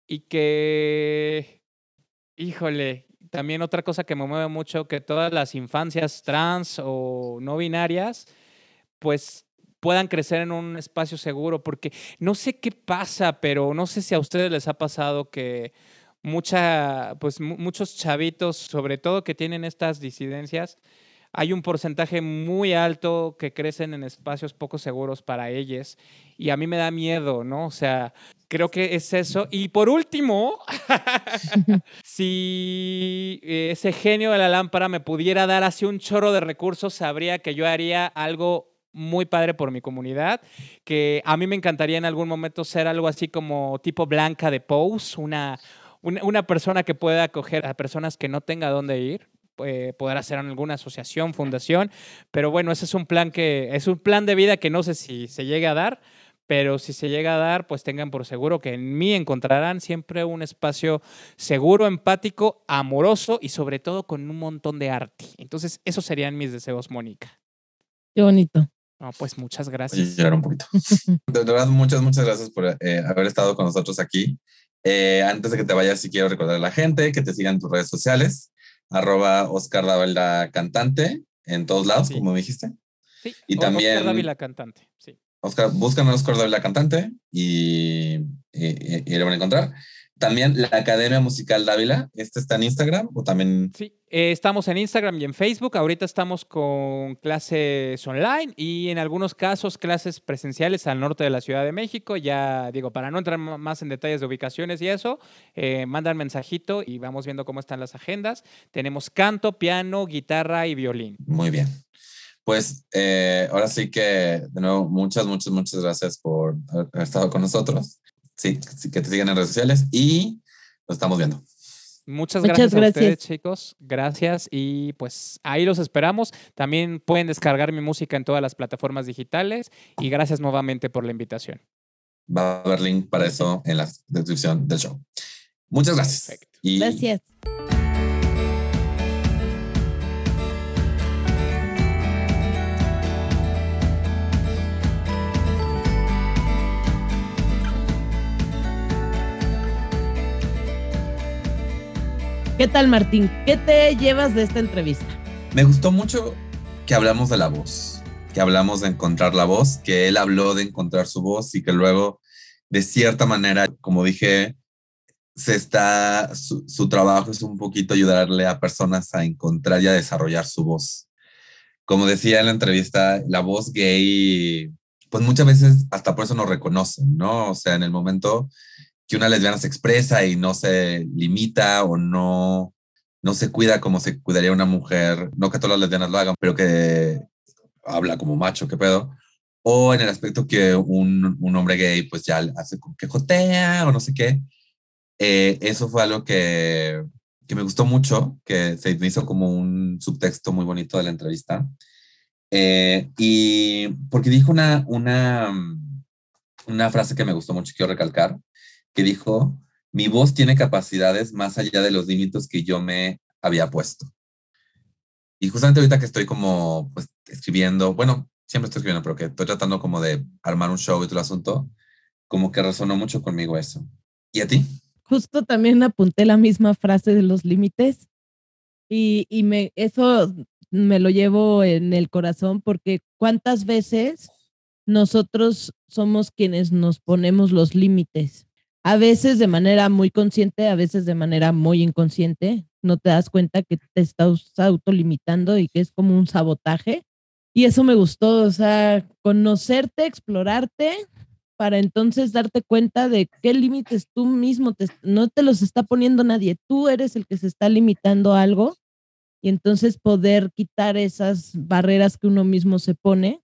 y que, híjole, también otra cosa que me mueve mucho, que todas las infancias trans o no binarias, pues puedan crecer en un espacio seguro, porque no sé qué pasa, pero no sé si a ustedes les ha pasado que mucha, pues muchos chavitos, sobre todo que tienen estas disidencias, hay un porcentaje muy alto que crecen en espacios poco seguros para ellos y a mí me da miedo, ¿no? O sea, creo que es eso. Y por último, si ese genio de la lámpara me pudiera dar así un chorro de recursos, sabría que yo haría algo muy padre por mi comunidad, que a mí me encantaría en algún momento ser algo así como tipo Blanca de Pose, una, una, persona que pueda acoger a personas que no tenga dónde ir, eh, poder hacer alguna asociación, fundación, pero bueno, ese es un plan que es un plan de vida que no sé si se llegue a dar, pero si se llega a dar, pues tengan por seguro que en mí encontrarán siempre un espacio seguro, empático, amoroso y sobre todo con un montón de arte. Entonces, esos serían mis deseos, Mónica. Qué bonito. No, pues muchas gracias. un poquito. De verdad, muchas, muchas gracias por eh, haber estado con nosotros aquí. Eh, antes de que te vayas, sí quiero recordar a la gente que te sigan en tus redes sociales, arroba Oscar Dávila Cantante, en todos lados, como dijiste. Sí, y también... Oscar Dávila Cantante, sí. Oscar, buscan a Oscar Dávila Cantante y, y, y, lo van a encontrar. También la Academia Musical Dávila, ¿este está en Instagram o también? Sí, eh, estamos en Instagram y en Facebook. Ahorita estamos con clases online y en algunos casos clases presenciales al norte de la Ciudad de México. Ya digo, para no entrar más en detalles de ubicaciones y eso, eh, mandan mensajito y vamos viendo cómo están las agendas. Tenemos canto, piano, guitarra y violín. Muy bien. Pues eh, ahora sí que, de nuevo, muchas, muchas, muchas gracias por haber estado con nosotros sí, que te sigan en redes sociales y nos estamos viendo. Muchas, gracias, a ustedes, chicos. Gracias. Y pues ahí los esperamos. También pueden descargar mi música en todas las plataformas digitales. Y gracias nuevamente por la invitación. Va a haber link para eso en la descripción del show. Muchas gracias. Gracias. ¿Qué tal, Martín? ¿Qué te llevas de esta entrevista? Me gustó mucho que hablamos de la voz, que hablamos de encontrar la voz, que él habló de encontrar su voz y que luego, de cierta manera, como dije, se está, su, trabajo es un poquito ayudarle a personas a encontrar y a desarrollar su voz. Como decía en la entrevista, la voz gay pues muchas veces hasta por eso nos reconocen, ¿no? O sea, en el momento que una lesbiana se expresa y no se limita o no, no se cuida como se cuidaría una mujer, no que todas las lesbianas lo hagan, pero que habla como macho, qué pedo, o en el aspecto que un, un hombre gay pues ya hace como que jotea o no sé qué. Eh, eso fue algo que, que me gustó mucho, que se hizo como un subtexto muy bonito de la entrevista. Eh, y porque dijo una, una, una frase que me gustó mucho quiero recalcar, que dijo, mi voz tiene capacidades más allá de los límites que yo me había puesto. Y justamente ahorita que estoy como pues, escribiendo, bueno, siempre estoy escribiendo, pero que estoy tratando como de armar un show y todo el asunto, como que resonó mucho conmigo eso. ¿Y a ti? Justo también apunté la misma frase de los límites y, y me, eso me lo llevo en el corazón porque cuántas veces nosotros somos quienes nos ponemos los límites a veces de manera muy consciente, a veces de manera muy inconsciente. No te das cuenta que te estás autolimitando y que es como un sabotaje. Y eso me gustó, o sea, conocerte, explorarte, para entonces darte cuenta de qué límites tú mismo te, no te los está poniendo nadie, tú eres el que se está limitando algo y entonces poder quitar esas barreras que uno mismo se pone,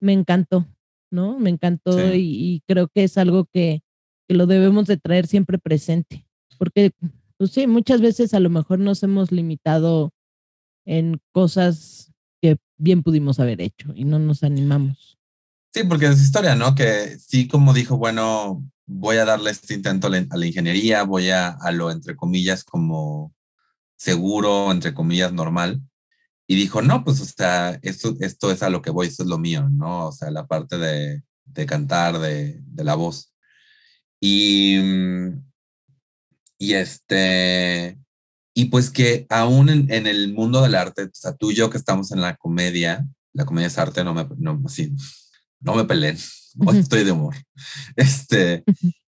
me encantó, ¿no? Me encantó y, y, creo que es algo que, que lo debemos de traer siempre presente, porque, pues sí, muchas veces a lo mejor nos hemos limitado en cosas que bien pudimos haber hecho y no nos animamos. Sí, porque es historia, ¿no? Que sí, como dijo, bueno, voy a darle este intento a la, ingeniería, voy a, a lo, entre comillas, como seguro, entre comillas, normal. Y dijo, no, pues, o sea, esto, esto es a lo que voy, esto es lo mío, ¿no? O sea, la parte de, de cantar, de, de la voz. Y, mm, y este, y pues que aún en, en, el mundo del arte, o sea, tú y yo que estamos en la comedia, la comedia es arte, no me, no, sí, no me peleen, estoy de humor. Este,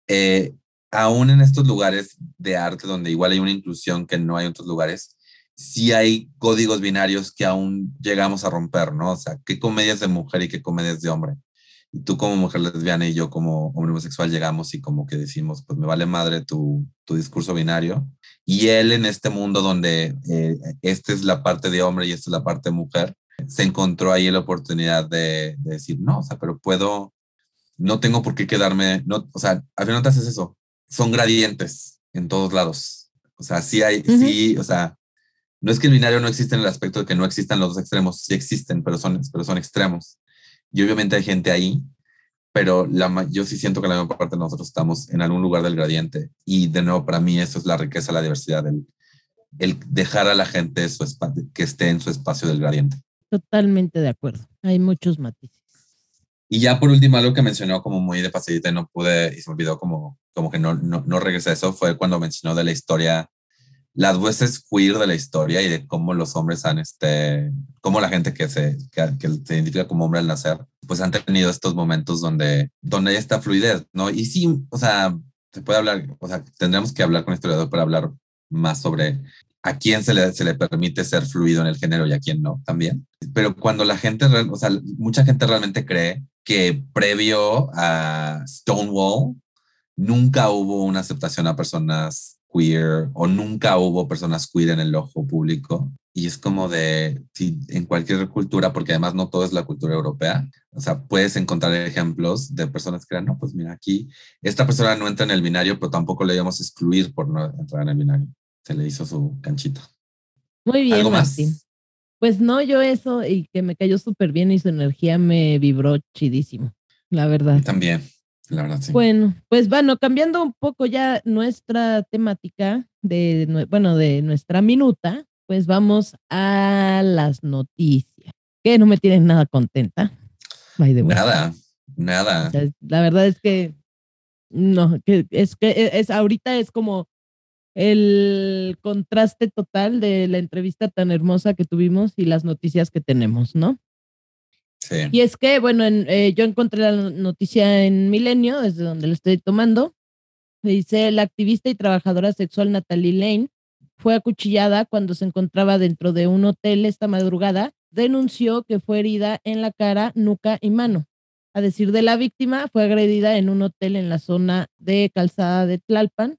eh, aún en estos lugares de arte donde igual hay una inclusión que no hay en otros lugares, sí hay códigos binarios que aún llegamos a romper, ¿no? O sea, qué comedias de mujer y qué comedias de hombre y tú como mujer lesbiana y yo como hombre homosexual llegamos y como que decimos, pues me vale madre tu, tu discurso binario. Y él en este mundo donde eh, esta es la parte de hombre y esta es la parte de mujer, se encontró ahí la oportunidad de, de, decir, no, o sea, pero puedo, no tengo por qué quedarme, no, o sea, al final te haces eso, son gradientes en todos lados. O sea, sí hay, uh -huh. sí, o sea, no es que el binario no existe en el aspecto de que no existan los dos extremos, sí existen, pero son, pero son extremos. Y obviamente hay gente ahí, pero la, yo sí siento que la mayor parte de nosotros estamos en algún lugar del gradiente. Y de nuevo, para mí eso es la riqueza, la diversidad, el, el dejar a la gente su que esté en su espacio del gradiente. Totalmente de acuerdo. Hay muchos matices. Y ya por último, algo que mencionó como muy de pasadita y no pude, y se me olvidó como, como que no, no, no regresé a eso, fue cuando mencionó de la historia las voces queer de la historia y de cómo los hombres han, este, cómo la gente que se, que, que, se identifica como hombre al nacer, pues han tenido estos momentos donde, donde hay esta fluidez, ¿no? Y sí, o sea, se puede hablar, o sea, tendríamos que hablar con el historiador para hablar más sobre a quién se le, se le permite ser fluido en el género y a quién no también. Pero cuando la gente, o sea, mucha gente realmente cree que previo a Stonewall nunca hubo una aceptación a personas queer o nunca hubo personas queer en el ojo público. Y es como de, si en cualquier cultura, porque además no todo es la cultura europea, o sea, puedes encontrar ejemplos de personas que eran, no, pues mira, aquí esta persona no entra en el binario, pero tampoco le íbamos a excluir por no entrar en el binario. Se le hizo su canchito. Muy bien, ¿Algo Martín. Más? Pues no, yo eso y que me cayó súper bien y su energía me vibró chidísimo, la verdad. También. La verdad, sí. Bueno, pues bueno, cambiando un poco ya nuestra temática de, bueno, de nuestra minuta, pues vamos a las noticias, que no me tienen nada contenta. Nada, nada. O sea, la verdad es que no, que es que e, es ahorita es como el contraste total de la entrevista tan hermosa que tuvimos y las noticias que tenemos, ¿no? Y es que, bueno, en, eh, yo encontré la noticia en Milenio, desde donde lo estoy tomando. Dice, la activista y trabajadora sexual Natalie Lane fue acuchillada cuando se encontraba dentro de un hotel esta madrugada. Denunció que fue herida en la cara, nuca y mano. A decir de la víctima, fue agredida en un hotel en la zona de Calzada de Tlalpan.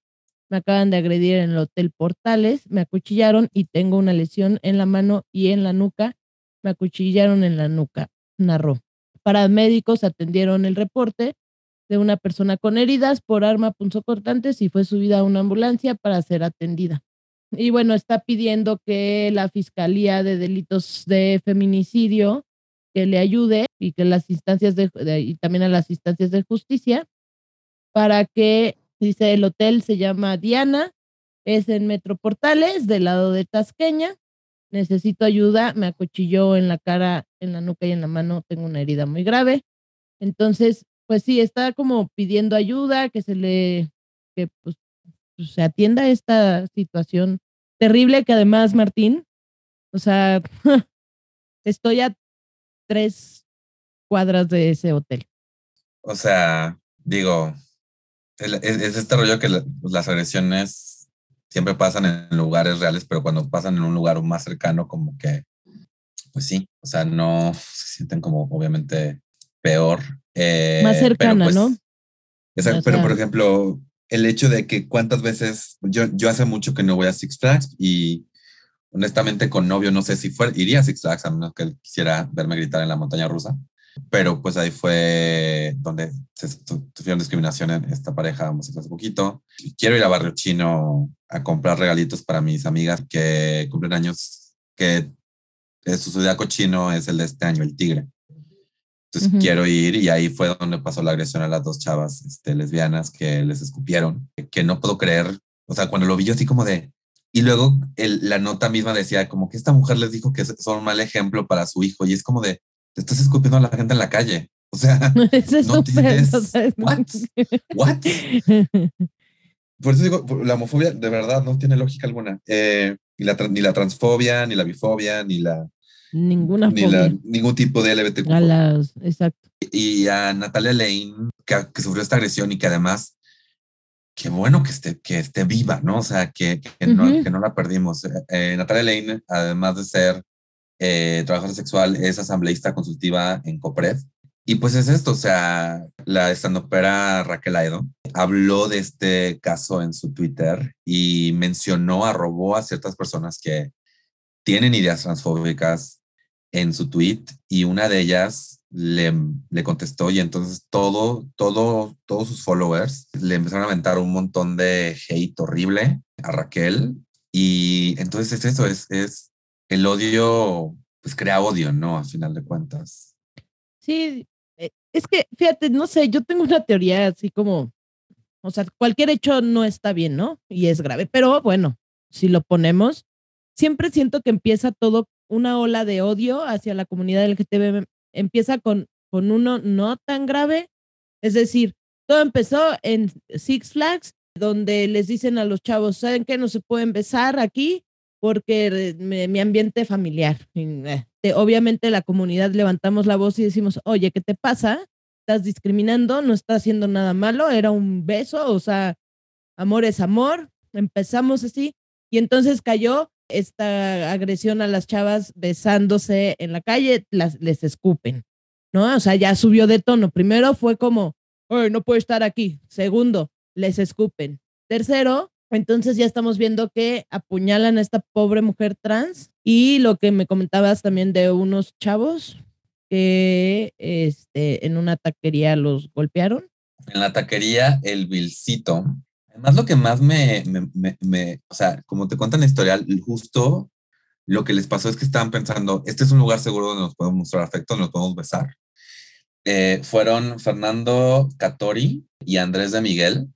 Me acaban de agredir en el Hotel Portales, me acuchillaron y tengo una lesión en la mano y en la nuca. Me acuchillaron en la nuca, narró. Paramédicos atendieron el reporte de una persona con heridas por arma punzocortantes y fue subida a una ambulancia para ser atendida. Y bueno, está pidiendo que la Fiscalía de Delitos de Feminicidio que le ayude y que las instancias de, y también a las instancias de justicia para que, dice el hotel, se llama Diana, es en Metroportales, del lado de Tasqueña. Necesito ayuda, me acuchilló en la cara, en la nuca y en la mano, tengo una herida muy grave. Entonces, pues sí, está como pidiendo ayuda, que se le, que pues, pues se atienda esta situación terrible que además, Martín, o sea, estoy a tres cuadras de ese hotel. O sea, digo, es, este rollo que las agresiones siempre pasan en lugares reales, pero cuando pasan en un lugar más cercano, como que, pues sí, o sea, no se sienten como obviamente peor. Eh, más cercana, pues, ¿no? Exacto, pero por ejemplo, el hecho de que cuántas veces, yo, yo hace mucho que no voy a Six Flags y honestamente con novio no sé si fue, iría a Six Flags a menos que él quisiera verme gritar en la montaña rusa, pero pues ahí fue donde se sufrieron discriminación en esta pareja hace poquito. Quiero ir a Barrio Chino a comprar regalitos para mis amigas que cumplen años, que su zodiaco chino es el de este año, el tigre. Entonces quiero ir y ahí fue donde pasó la agresión a las dos chavas este, lesbianas que les escupieron, que no puedo creer. O sea, cuando lo vi yo así como de... Y luego la nota misma decía como que esta mujer les dijo que son un mal ejemplo para su hijo y es como de, te estás escupiendo a la gente en la calle. O sea, no tienes... ¿What? ¿What? Por eso digo, la homofobia de verdad no tiene lógica alguna. Eh, ni, la, ni la transfobia, ni la bifobia, ni la Ninguna Ni ningún tipo de LBTQ. exacto. Y a Natalia Lane, que, sufrió esta agresión y que además, qué bueno que esté, que esté viva, ¿no? O sea, que, que, no, que no, la perdimos. Eh, Natalia Lane, además de ser eh, trabajadora sexual, es asambleísta consultiva en COPRED. Y pues es esto, o sea, la estandopera Raquel Aido habló de este caso en su Twitter y mencionó, arrobó a ciertas personas que tienen ideas transfóbicas en su tweet y una de ellas le, le, contestó y entonces todo, todo, todos sus followers le empezaron a aventar un montón de hate horrible a Raquel y entonces es eso, es, es el odio, pues crea odio, ¿no? A final de cuentas. Sí, eh, es que fíjate, no sé, yo tengo una teoría así como, o sea, cualquier hecho no está bien, ¿no? Y es grave, pero bueno, si lo ponemos, siempre siento que empieza todo una ola de odio hacia la comunidad LGTB. Empieza con, con uno no tan grave, es decir, todo empezó en Six Flags, donde les dicen a los chavos, ¿saben qué? No se pueden besar aquí porque mi ambiente familiar. Eh, obviamente la comunidad levantamos la voz y decimos, oye, ¿qué te pasa? Estás discriminando, no estás haciendo nada malo, era un beso, o sea, amor es amor. Empezamos así y entonces cayó esta agresión a las chavas besándose en la calle, las, les escupen, ¿no? O sea, ya subió de tono. Primero fue como, no puedo estar aquí. Segundo, les escupen. Tercero, entonces ya estamos viendo que apuñalan a esta pobre mujer trans y lo que me comentabas también de unos chavos que este, en una taquería los golpearon. En la taquería El Vilcito Además, lo que más me, me, o sea, como te cuentan la historial, justo lo que les pasó es que estaban pensando, este es un lugar seguro donde nos podemos mostrar afecto, donde nos podemos besar. Eh, fueron Fernando Catori y Andrés de Miguel.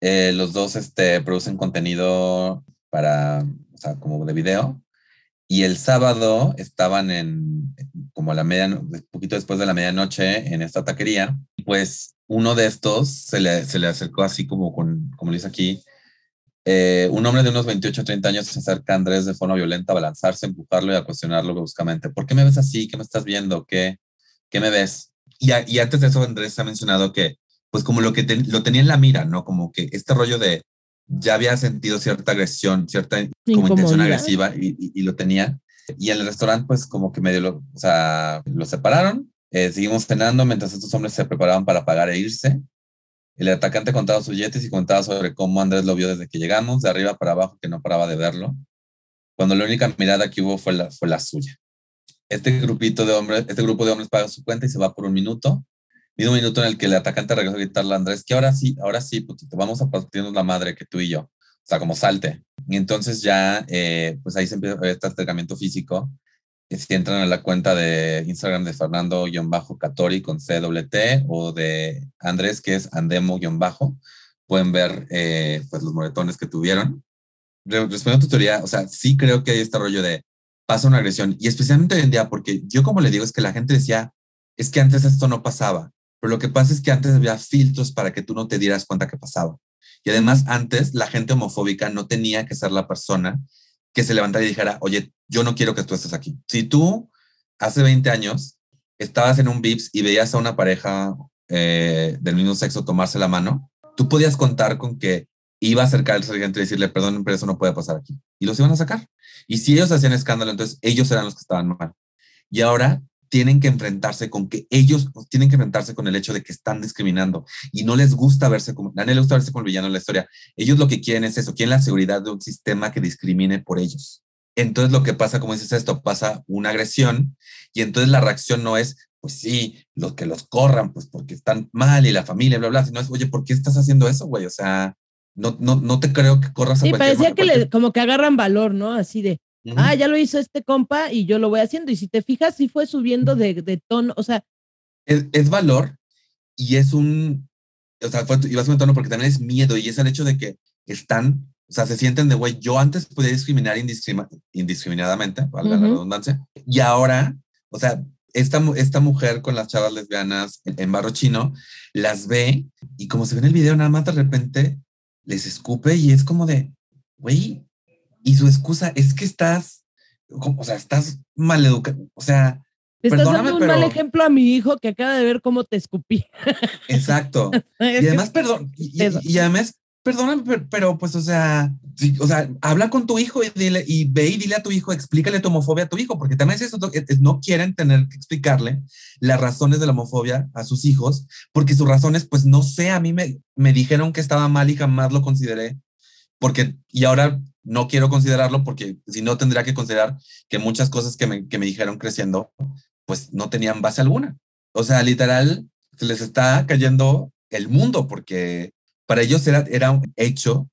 Eh, los dos este, producen contenido para, o sea, como de video. Y el sábado estaban en, como a la media, poquito después de la medianoche en esta taquería. Pues uno de estos se le, se le acercó así como, con, como le dice aquí, eh, un hombre de unos 28 o 30 años se acerca a Andrés de forma violenta a balanzarse, empujarlo y a cuestionarlo bruscamente. ¿Por qué me ves así? ¿Qué me estás viendo? ¿Qué, qué me ves? Y, y antes de eso, Andrés ha mencionado que, pues como lo que lo tenía en la mira, ¿no? Como que este rollo de ya había sentido cierta agresión, cierta como intención agresiva y, y, lo tenía. Y en el restaurante, pues como que medio lo, o sea, lo separaron Eh, seguimos cenando mientras estos hombres se preparaban para pagar e irse. El atacante contaba sus yetes y contaba sobre cómo Andrés lo vio desde que llegamos, de arriba para abajo, que no paraba de verlo, cuando la única mirada que hubo fue la, fue la suya. Este grupito de hombres, este grupo de hombres paga su cuenta y se va por un minuto. Un minuto en el que el atacante regresó a gritarle a Andrés que ahora sí, ahora sí, putito, vamos a partirnos la madre que tú y yo. O sea, como salte. Y entonces ya, eh, pues ahí se empieza este acercamiento físico. Si entran a la cuenta de Instagram de Fernando-Catori con CWT o de Andrés, que es Andemo-Bajo, pueden ver eh, pues los moretones que tuvieron. Respondiendo a tu teoría, o sea, sí creo que hay este rollo de pasa una agresión y especialmente hoy en día, porque yo como le digo es que la gente decía, es que antes esto no pasaba, pero lo que pasa es que antes había filtros para que tú no te dieras cuenta que pasaba. Y además antes la gente homofóbica no tenía que ser la persona que se levantara y dijera, oye, yo no quiero que tú estés aquí. Si tú hace 20 años estabas en un VIPS y veías a una pareja eh, del mismo sexo tomarse la mano, tú podías contar con que iba a acercarse a gente y decirle, perdón, pero eso no puede pasar aquí. Y los iban a sacar. Y si ellos hacían escándalo, entonces ellos eran los que estaban mal. Y ahora tienen que enfrentarse con que ellos tienen que enfrentarse con el hecho de que están discriminando y no les gusta verse como, a nadie les gusta verse como el villano en la historia. Ellos lo que quieren es eso, quieren la seguridad de un sistema que discrimine por ellos. Entonces lo que pasa, como dices esto, pasa una agresión y entonces la reacción no es, pues sí, los que los corran, pues porque están mal y la familia, bla, bla, sino es, oye, ¿por qué estás haciendo eso, güey? O sea, no, no, no te creo que corras a Sí, parecía que le, como que agarran valor, ¿no? Así de, ah, ya lo hizo este compa y yo lo voy haciendo. Y si te fijas, sí fue subiendo de, de tono, o sea. Es, valor y es un, o sea, fue, iba a un tono porque también es miedo y es el hecho de que están, o sea, se sienten de, güey, yo antes podía discriminar indiscriminadamente, valga la redundancia, y ahora, o sea, esta, esta mujer con las chavas lesbianas en, en barro chino las ve y como se ve en el video, nada más de repente les escupe y es como de, güey, y su excusa es que estás, o sea, estás mal educado, o sea, estás dando un mal ejemplo a mi hijo que acaba de ver cómo te escupí. Exacto. y además, perdón, y, además, perdóname, pero, pues, o sea, o sea, habla con tu hijo y, dile, y ve y dile a tu hijo, explícale tu homofobia a tu hijo, porque también es eso, no quieren tener que explicarle las razones de la homofobia a sus hijos, porque sus razones, pues no sé, a mí me, me dijeron que estaba mal y jamás lo consideré, porque, y ahora no quiero considerarlo porque si no tendría que considerar que muchas cosas que me, que me dijeron creciendo, pues no tenían base alguna. O sea, literal, se les está cayendo el mundo porque para ellos era, era un hecho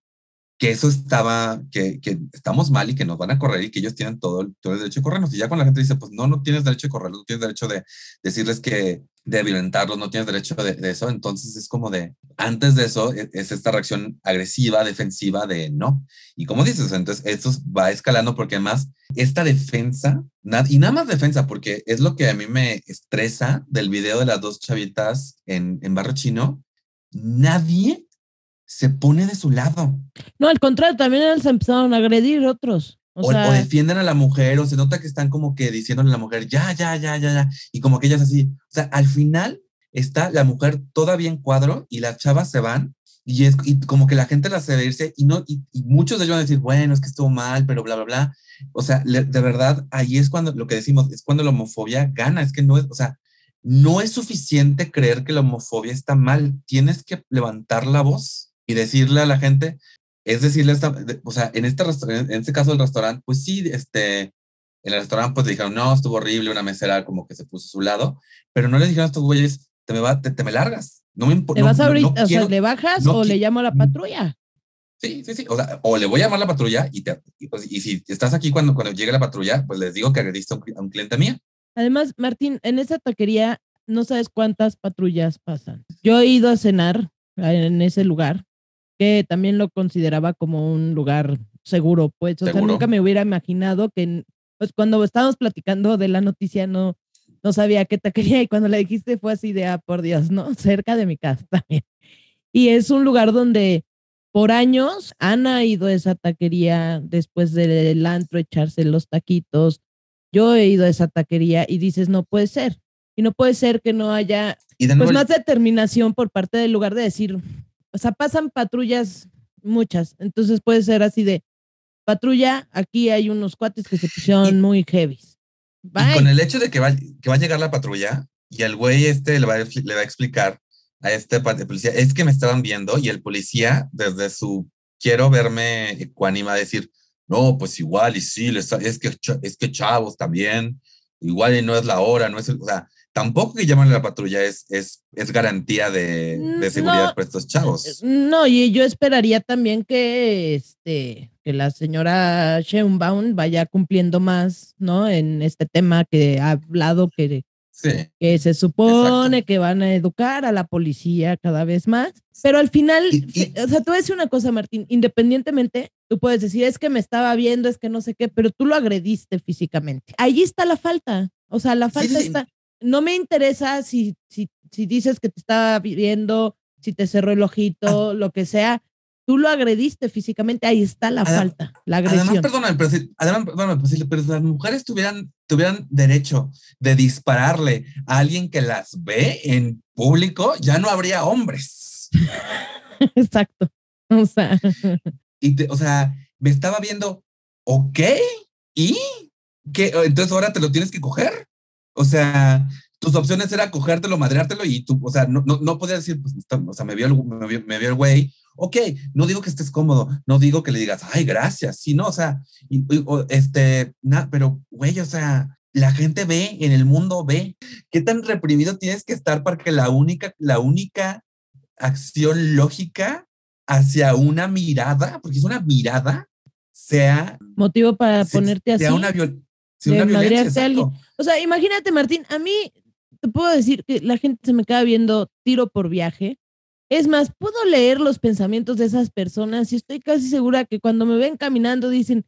que eso estaba, que, estamos mal y que nos van a correr y que ellos tienen todo, todo el derecho de corrernos. Y ya cuando la gente dice, pues no, no tienes derecho de correr, no tienes derecho de decirles que, de violentarlos, no tienes derecho de, de, eso. Entonces es como de, antes de eso, es, es, esta reacción agresiva, defensiva de no. Y como dices, entonces esto va escalando porque además esta defensa, y nada más defensa, porque es lo que a mí me estresa del video de las dos chavitas en, en Chino, nadie se pone de su lado. No, al contrario, también se empezaron a agredir otros. O, defienden a la mujer, o se nota que están como que diciéndole a la mujer, ya, ya, ya, ya, ya, y como que ellas así. O sea, al final está la mujer todavía en cuadro y las chavas se van y es y como que la gente las hace irse y no y, muchos de ellos van a decir bueno es que estuvo mal pero bla bla bla o sea de verdad ahí es cuando lo que decimos es cuando la homofobia gana es que no es o sea no es suficiente creer que la homofobia está mal tienes que levantar la voz y decirle a la gente, es decirle, esta, o sea, en este, en este caso del restaurante, pues sí, este, en el restaurante pues dijeron, no, estuvo horrible, una mesera como que se puso a su lado, pero no le dijeron a estos güeyes, te me, va, te, me largas, no me importa. ¿Le vas ahorita, o sea, le bajas o le llamo a la mm. patrulla? Sí, sí, sí, o sea, o le voy a llamar a la patrulla y, te, y, pues, y si estás aquí cuando, cuando llegue la patrulla, pues les digo que agrediste a un, a un cliente mío. Además, Martín, en esa taquería no sabes cuántas patrullas pasan. Yo he ido a cenar en ese lugar que también lo consideraba como un lugar seguro, pues, o sea, nunca me hubiera imaginado que, pues, cuando estábamos platicando de la noticia, no, no sabía qué taquería y cuando le dijiste fue así de, ah, por Dios, ¿no? Cerca de mi casa también. Y es un lugar donde por años han ido a esa taquería después del antro echarse los taquitos. Yo he ido a esa taquería y dices, no puede ser. Y no puede ser que no haya pues, más determinación por parte del lugar de decir, o sea, pasan patrullas muchas, entonces puede ser así de patrulla, aquí hay unos cuates que se pusieron muy heavy. con el hecho de que va, que va a llegar la patrulla, y el güey este le va, a, le va a explicar a este policía, es que me estaban viendo y el policía desde su quiero verme ecuánima decir, no, pues igual y sí, es que, es que chavos también, igual y no es la hora, no es, o sea, tampoco que llaman a la patrulla es, es, es garantía de, de seguridad para estos chavos. Eh, no, y yo esperaría también que, este, que la señora Schoenbaum vaya cumpliendo más, ¿no? En este tema que ha hablado que que se supone que van a educar a la policía cada vez más, pero al final, o sea, tú decir una cosa, Martín, independientemente, tú puedes decir, es que me estaba viendo, es que no sé qué, pero tú lo agrediste físicamente. Allí está la falta, o sea, la falta está, no me interesa si, si, si dices que te estaba viendo, si te cerró el ojito, ah. lo que sea, tú lo agrediste físicamente, ahí está la falta, la agresión. Además, perdóname, pero si, además, perdóname, pero si las mujeres tuvieran, tuvieran derecho de dispararle a alguien que las ve en público, ya no habría hombres. Exacto. O sea. Y o sea, me estaba viendo, ok, ¿y? ¿Qué? Entonces ahora te lo tienes que coger. O sea, tus opciones era cogértelo, madreártelo y tú, o sea, no, no, no podías decir, pues, o sea, me vio el, me vio, me vio el güey, ok, no digo que estés cómodo, no digo que le digas, ay, gracias, sí, no, o sea, este, nada, pero, güey, o sea, la gente ve, en el mundo ve, qué tan reprimido tienes que estar para que la única, la única acción lógica hacia una mirada, porque es una mirada, sea... Motivo para ponerte así. Sea una, sea una violencia. O sea, imagínate, Martín, a mí te puedo decir que la gente se me queda viendo tiro por viaje es más, puedo leer los pensamientos de esas personas y estoy casi segura que cuando me ven caminando dicen,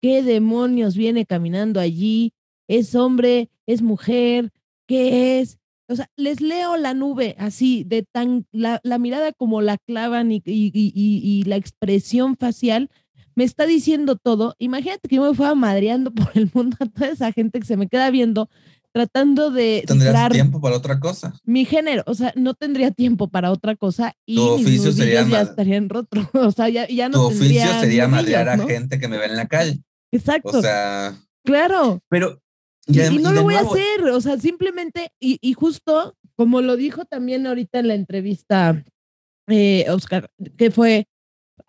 ¿qué demonios viene caminando allí? ¿Es hombre? ¿Es mujer? ¿Qué es? O sea, les leo la nube así, de tan, la, mirada como la clavan y, y, y, la expresión facial me está diciendo todo. Imagínate que yo me fuera madreando por el mundo a toda esa gente que se me queda viendo tratando de... Tendrías tiempo para otra cosa. Mi género, o sea, no tendría tiempo para otra cosa y tu oficio sería ya estarían rotos, o sea, ya, ya no Tu oficio sería madrear a gente que me ve en la calle. Exacto. O sea... Claro. Pero... Y, no lo voy a hacer, o sea, simplemente, y, y, justo como lo dijo también ahorita en la entrevista eh, Oscar, que fue,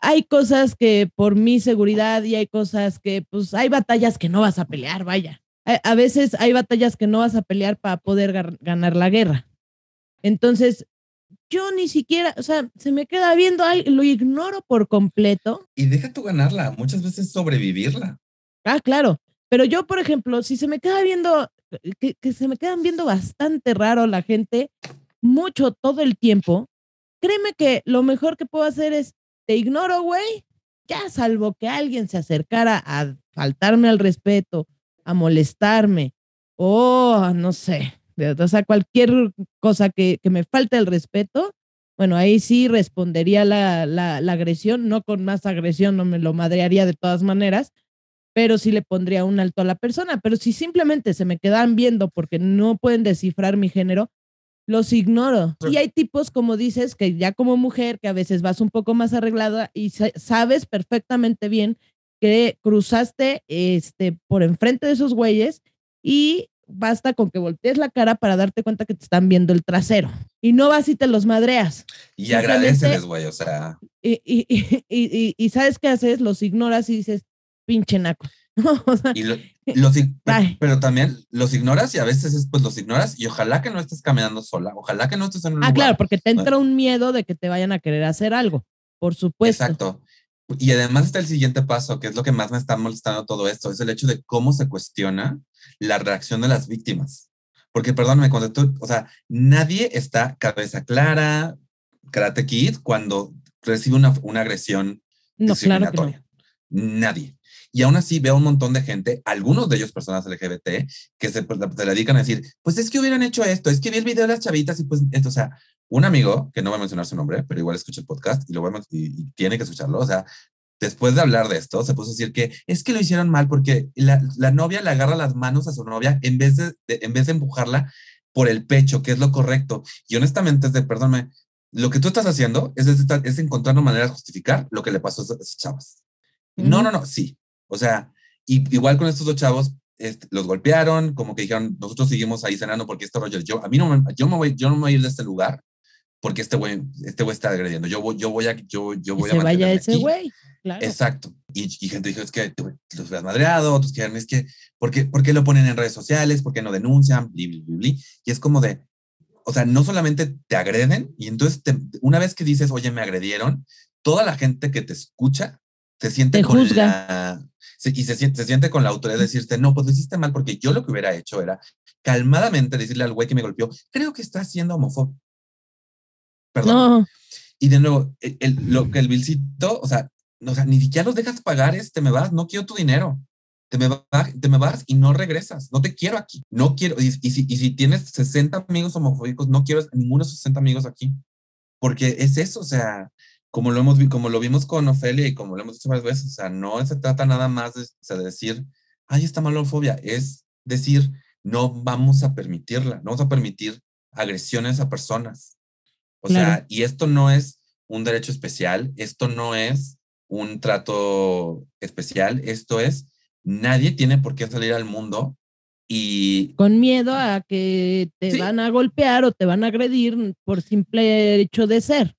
hay cosas que por mi seguridad y hay cosas que, pues, hay batallas que no vas a pelear, vaya a, veces hay batallas que no vas a pelear para poder ganar la guerra. Entonces, yo ni siquiera, o sea, se me queda viendo algo, lo ignoro por completo. Y deja tú ganarla, muchas veces sobrevivirla. Ah, claro. Pero yo, por ejemplo, si se me queda viendo, que, que se me quedan viendo bastante raro la gente, mucho todo el tiempo, créeme que lo mejor que puedo hacer es, te ignoro, güey, ya salvo que alguien se acercara a faltarme al respeto a molestarme o no sé, o sea, cualquier cosa que, que me falte el respeto, bueno, ahí sí respondería la, la, la, agresión, no con más agresión, no me lo madrearía de todas maneras, pero sí le pondría un alto a la persona. Pero si simplemente se me quedan viendo porque no pueden descifrar mi género, los ignoro. Y hay tipos, como dices, que ya como mujer, que a veces vas un poco más arreglada y sabes perfectamente bien que cruzaste este, por enfrente de esos güeyes y basta con que voltees la cara para darte cuenta que te están viendo el trasero. Y no vas y te los madreas. Y agradeceles, güey, o sea. Y, y, y, y, sabes qué haces, los ignoras y dices, pinche naco. los, pero, también los ignoras y a veces pues los ignoras y ojalá que no estés caminando sola, ojalá que no estés en un Ah, claro, porque te entra un miedo de que te vayan a querer hacer algo, por supuesto. Exacto. Y además está el siguiente paso, que es lo que más me está molestando todo esto, es el hecho de cómo se cuestiona la reacción de las víctimas. Porque, perdóname, cuando tú, o sea, nadie está cabeza clara, Karate Kid, cuando recibe una, una agresión no, discriminatoria. Nadie. Y aún así veo un montón de gente, algunos de ellos personas LGBT, que se, pues, se, dedican a decir, pues es que hubieran hecho esto, es que vi el video de las chavitas y pues esto, o sea, un amigo, que no voy a mencionar su nombre, pero igual escucha el podcast y, lo voy a, y, tiene que escucharlo, o sea, después de hablar de esto, se puso a decir que es que lo hicieron mal porque la, la novia le agarra las manos a su novia en vez de, en vez de empujarla por el pecho, que es lo correcto. Y honestamente, es de, perdóname, lo que tú estás haciendo es, es, es encontrar una manera de justificar lo que le pasó a esas chavas. No, no, no, sí. O sea, y, igual con estos dos chavos, este, los golpearon, como que dijeron, nosotros seguimos ahí cenando porque este rollo, yo, a mí no yo, me voy, yo no me voy a ir de este lugar porque este güey este güey está agrediendo. Yo voy, yo voy a, yo, yo voy y a se vaya ese güey. Claro. Exacto. Y, y, gente dijo, es que los hubieras madreado, otros que es que, ¿por qué, ¿por qué lo ponen en redes sociales? ¿Por qué no denuncian? Bli, bli, bli, y es como de, o sea, no solamente te agreden, y entonces te, una vez que dices, oye, me agredieron, toda la gente que te escucha se siente te con juzga. la, se, y se siente, se siente con la autoridad de decirte, no, pues lo hiciste mal, porque yo lo que hubiera hecho era calmadamente decirle al güey que me golpeó, creo que está siendo homofóbico. Perdón. No, Y de nuevo, el, el- lo que el bilcito, o sea, no, o sea, ni siquiera los dejas pagar, es, te me vas, no quiero tu dinero. Te me, va- te me vas y no regresas. No te quiero aquí. No quiero. Y, y si, y si tienes 60 amigos homofóbicos, no quiero a ninguno de esos 60 amigos aquí. Porque es eso, o sea, como lo, hemos, como lo vimos con Ofelia y como lo hemos dicho varias veces, o sea, no se trata nada más de, o sea, de decir, ay, está mal la homofobia. Es decir, no vamos a permitirla, no vamos a permitir agresiones a personas. O sea, y esto no es un derecho especial, esto no es un trato especial, esto es, nadie tiene por qué salir al mundo y con miedo a que te Sí. van a golpear o te van a agredir por simple hecho de ser.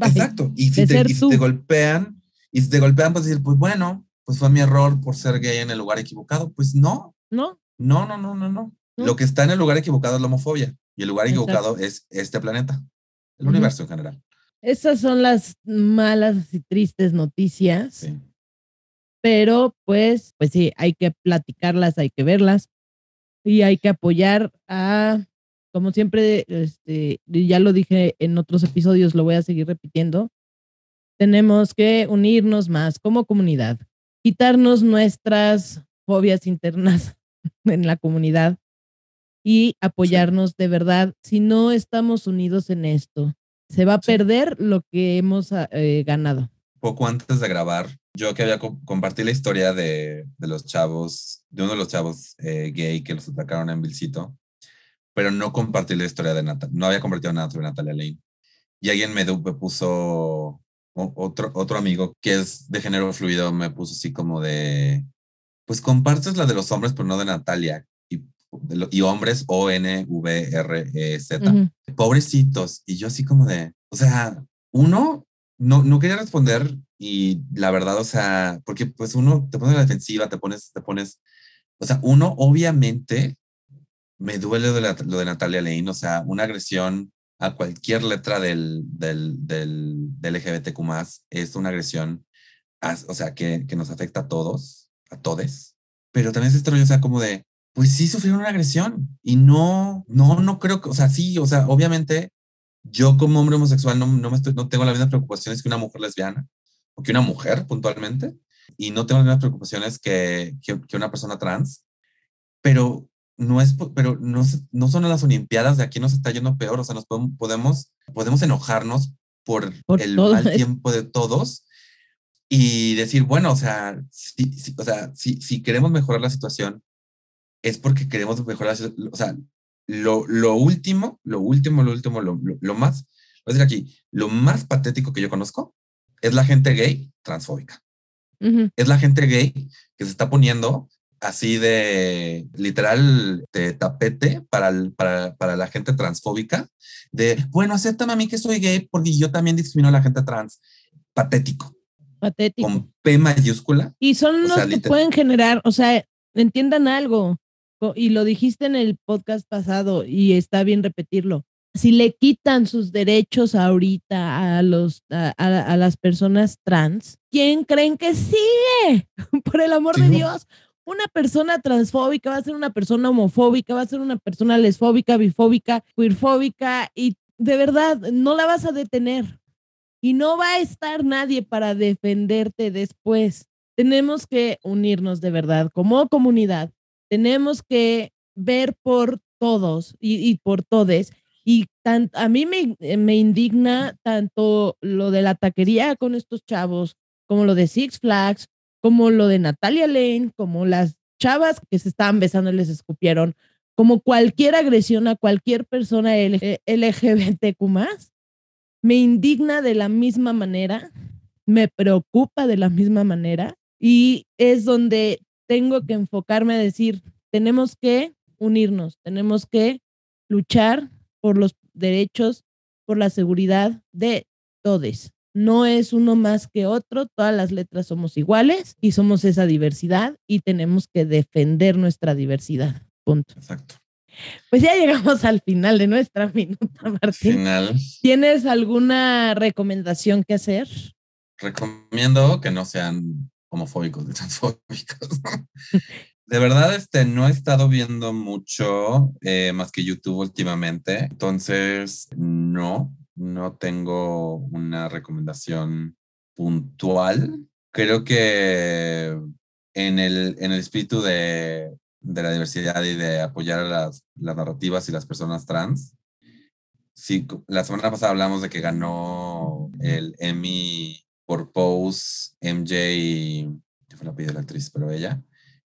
Exacto, y si, te, y si te golpean, y si te golpean, pues decir, pues bueno, pues fue mi error por ser gay en el lugar equivocado, pues no, ¿No? no, no, no, no, no. No. Lo que está en el lugar equivocado es la homofobia y el lugar Exacto. equivocado es este planeta, el universo en general. Esas son las malas y tristes noticias, Sí. pero pues, pues sí, hay que platicarlas, hay que verlas y hay que apoyar a, como siempre, este, ya lo dije en otros episodios, lo voy a seguir repitiendo, tenemos que unirnos más como comunidad, quitarnos nuestras fobias internas en la comunidad y apoyarnos de verdad. Si no estamos unidos en esto, se va a Sí. perder lo que hemos ah, eh, ganado. poco antes de grabar, yo que había co- compartí la historia de, de los chavos, de uno de los chavos eh, gay que los atacaron en Vilcito, pero no compartí la historia de Natalia, no había compartido nada sobre Natalia Lane. Y alguien me, me puso, otro, otro amigo que es de género fluido, me puso así como de, pues compartes la de los hombres, pero no de Natalia. Y, hombres, O-N-V-R-E-Z Ujú. pobrecitos. Y yo así como de, o sea, uno no, no quería responder y la verdad, o sea, porque pues uno te pones a la defensiva, te pones, te pones, o sea, uno obviamente me duele lo de, Natalia Lane, o sea, una agresión a cualquier letra del, del, del, del LGBTQ es una agresión, a- o sea, que, que nos afecta a todos, a todes, pero también es rollo, o sea, como de, pues sí sufrieron una agresión y no, no, no creo que, o sea, sí, o sea, obviamente yo como hombre homosexual no, no, me tengo las mismas preocupaciones que una mujer lesbiana o que una mujer puntualmente y no tengo las mismas preocupaciones que, que una persona trans, pero no es, pero no, no son las Olimpiadas, de aquí nos está yendo peor, o sea, nos podemos, podemos, enojarnos por, Por el todo mal tiempo de todos y decir, bueno, o sea, si, si- o sea, si, si queremos mejorar la situación, es porque queremos mejorar, o sea, lo, lo último, lo último, lo último, lo, lo, lo más, voy a decir aquí, lo más patético que yo conozco es la gente gay transfóbica. Es la gente gay que se está poniendo así de literal de tapete para, el- para, para la gente transfóbica, de, bueno, acéptame a mí que soy gay porque yo también discrimino a la gente trans. Patético, Patético. con P mayúscula. Y son O los sea, que literal. pueden generar, o sea, entiendan algo, y lo dijiste en el podcast pasado, y está bien repetirlo. Si le quitan sus derechos ahorita a los a, a- a las personas trans, ¿quién creen que sigue? Por el amor Sí, de. Dios, una persona transfóbica va a ser una persona homofóbica, va a ser una persona lesfóbica, bifóbica, queerfóbica, y de verdad no la vas a detener. Y no va a estar nadie para defenderte después tenemos que unirnos de verdad como comunidad. Tenemos que ver por todos y, por todes. Y tan, a mí me, me indigna tanto lo de la taquería con estos chavos, como lo de Six Flags, como lo de Natalia Lane, como las chavas que se estaban besando y les escupieron, como cualquier agresión a cualquier persona LGBTQ me indigna de la misma manera, me preocupa de la misma manera y es donde tengo que enfocarme a decir, tenemos que unirnos, tenemos que luchar por los derechos, por la seguridad de todos. No es uno más que otro, todas las letras somos iguales y somos esa diversidad y tenemos que defender nuestra diversidad. Punto. Exacto. Pues ya llegamos al final de nuestra minuta, Martín. Final. ¿Tienes alguna recomendación que hacer? Recomiendo que no sean homofóbicos ni transfóbicos. De verdad, este, no he estado viendo mucho eh, más que YouTube últimamente, entonces no, no tengo una recomendación puntual. Creo que en el, en el espíritu de, de la diversidad y de apoyar a las, las narrativas y las personas trans, sí, la semana pasada hablamos de que ganó el Emmy por Pose MJ, yo fue la de la actriz, pero ella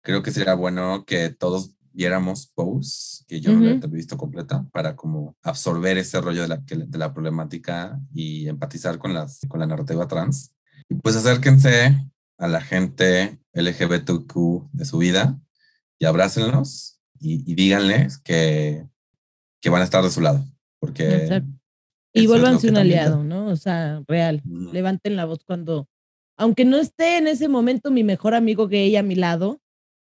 creo que sería bueno que todos viéramos Pose, que yo no la he visto completa, para como absorber ese rollo de la, de la problemática y empatizar con, las, con la narrativa trans. Y pues acérquense a la gente LGBTQ de su vida y abrácenlos y, y díganles que, que van a estar de su lado, porque... Y vuélvanse un aliado, ¿no? O sea, real. Levanten la voz cuando, aunque no esté en ese momento mi mejor amigo gay a mi lado,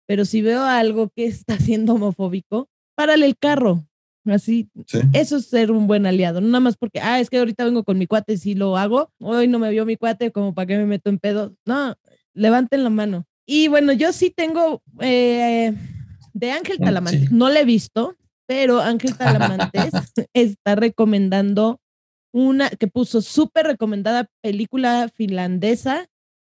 pero si veo algo que está siendo homofóbico, párale el carro. Así, eso es ser un buen aliado, no nada más porque, ah, es que ahorita vengo con mi cuate, si lo hago, hoy no me vio mi cuate, como para qué me meto en pedo. No, levanten la mano. Y bueno, yo sí tengo eh, de Ángel mm, Talamantes, no le he visto, pero Ángel Talamantes está recomendando una que puso súper recomendada película finlandesa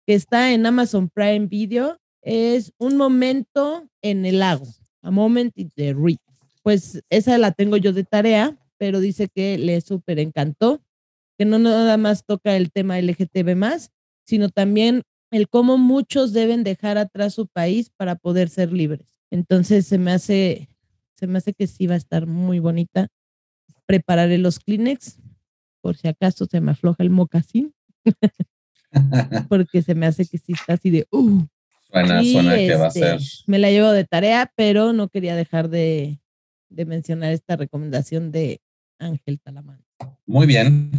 que está en Amazon Prime Video es un momento en el lago, a moment in the reef. Pues esa la tengo yo de tarea, pero dice que le súper encantó, que no nada más toca el tema LGTB más, sino también el cómo muchos deben dejar atrás su país para poder ser libres. Entonces se me hace, se me hace que sí va a estar muy bonita. Prepararé los Kleenex por si acaso se me afloja el mocasín, porque se me hace que sí está así de, uh, Suena, suena que va a ser. Este, me la llevo de tarea, pero no quería dejar de, mencionar esta recomendación de Ángel Talamán. Muy bien.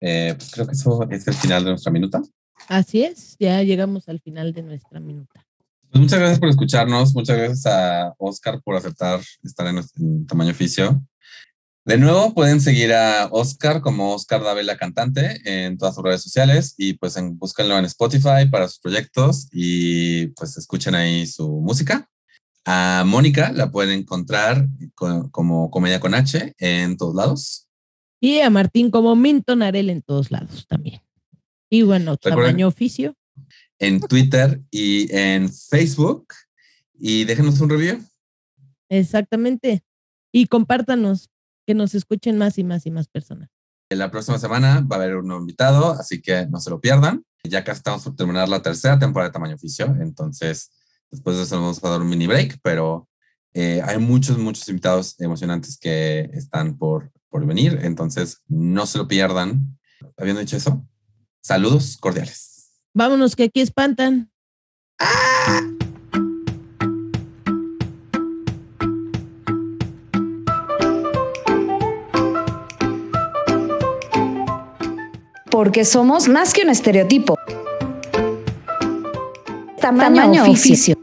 Eh, pues creo que eso es el final de nuestra minuta. Así es, ya llegamos al final de nuestra minuta. Pues muchas gracias por escucharnos, muchas gracias a Oscar por aceptar estar en, en Tamaño Oficio. De nuevo, pueden seguir a Oscar como Oscar Davela Cantante en todas sus redes sociales y pues en, búsquenlo en Spotify para sus proyectos y pues escuchen ahí su música. A Mónica la pueden encontrar como Comedia con H en todos lados. Y a Martín como Minton Arel en todos lados también. Y bueno, tamaño oficio. En Twitter y en Facebook. Y déjenos un review. Exactamente. Y compártanos que nos escuchen más y más y más personas. La próxima semana va a haber un nuevo invitado, así que no se lo pierdan. Ya casi estamos por terminar la tercera temporada de Tamaño Oficio, entonces después de eso vamos a dar un mini break, pero eh, hay muchos, muchos invitados emocionantes que están por, por venir, entonces no se lo pierdan. Habiendo dicho eso, saludos cordiales. Vámonos, que aquí espantan. ¡Ah! Porque somos más que un estereotipo. Tamaño, oficio.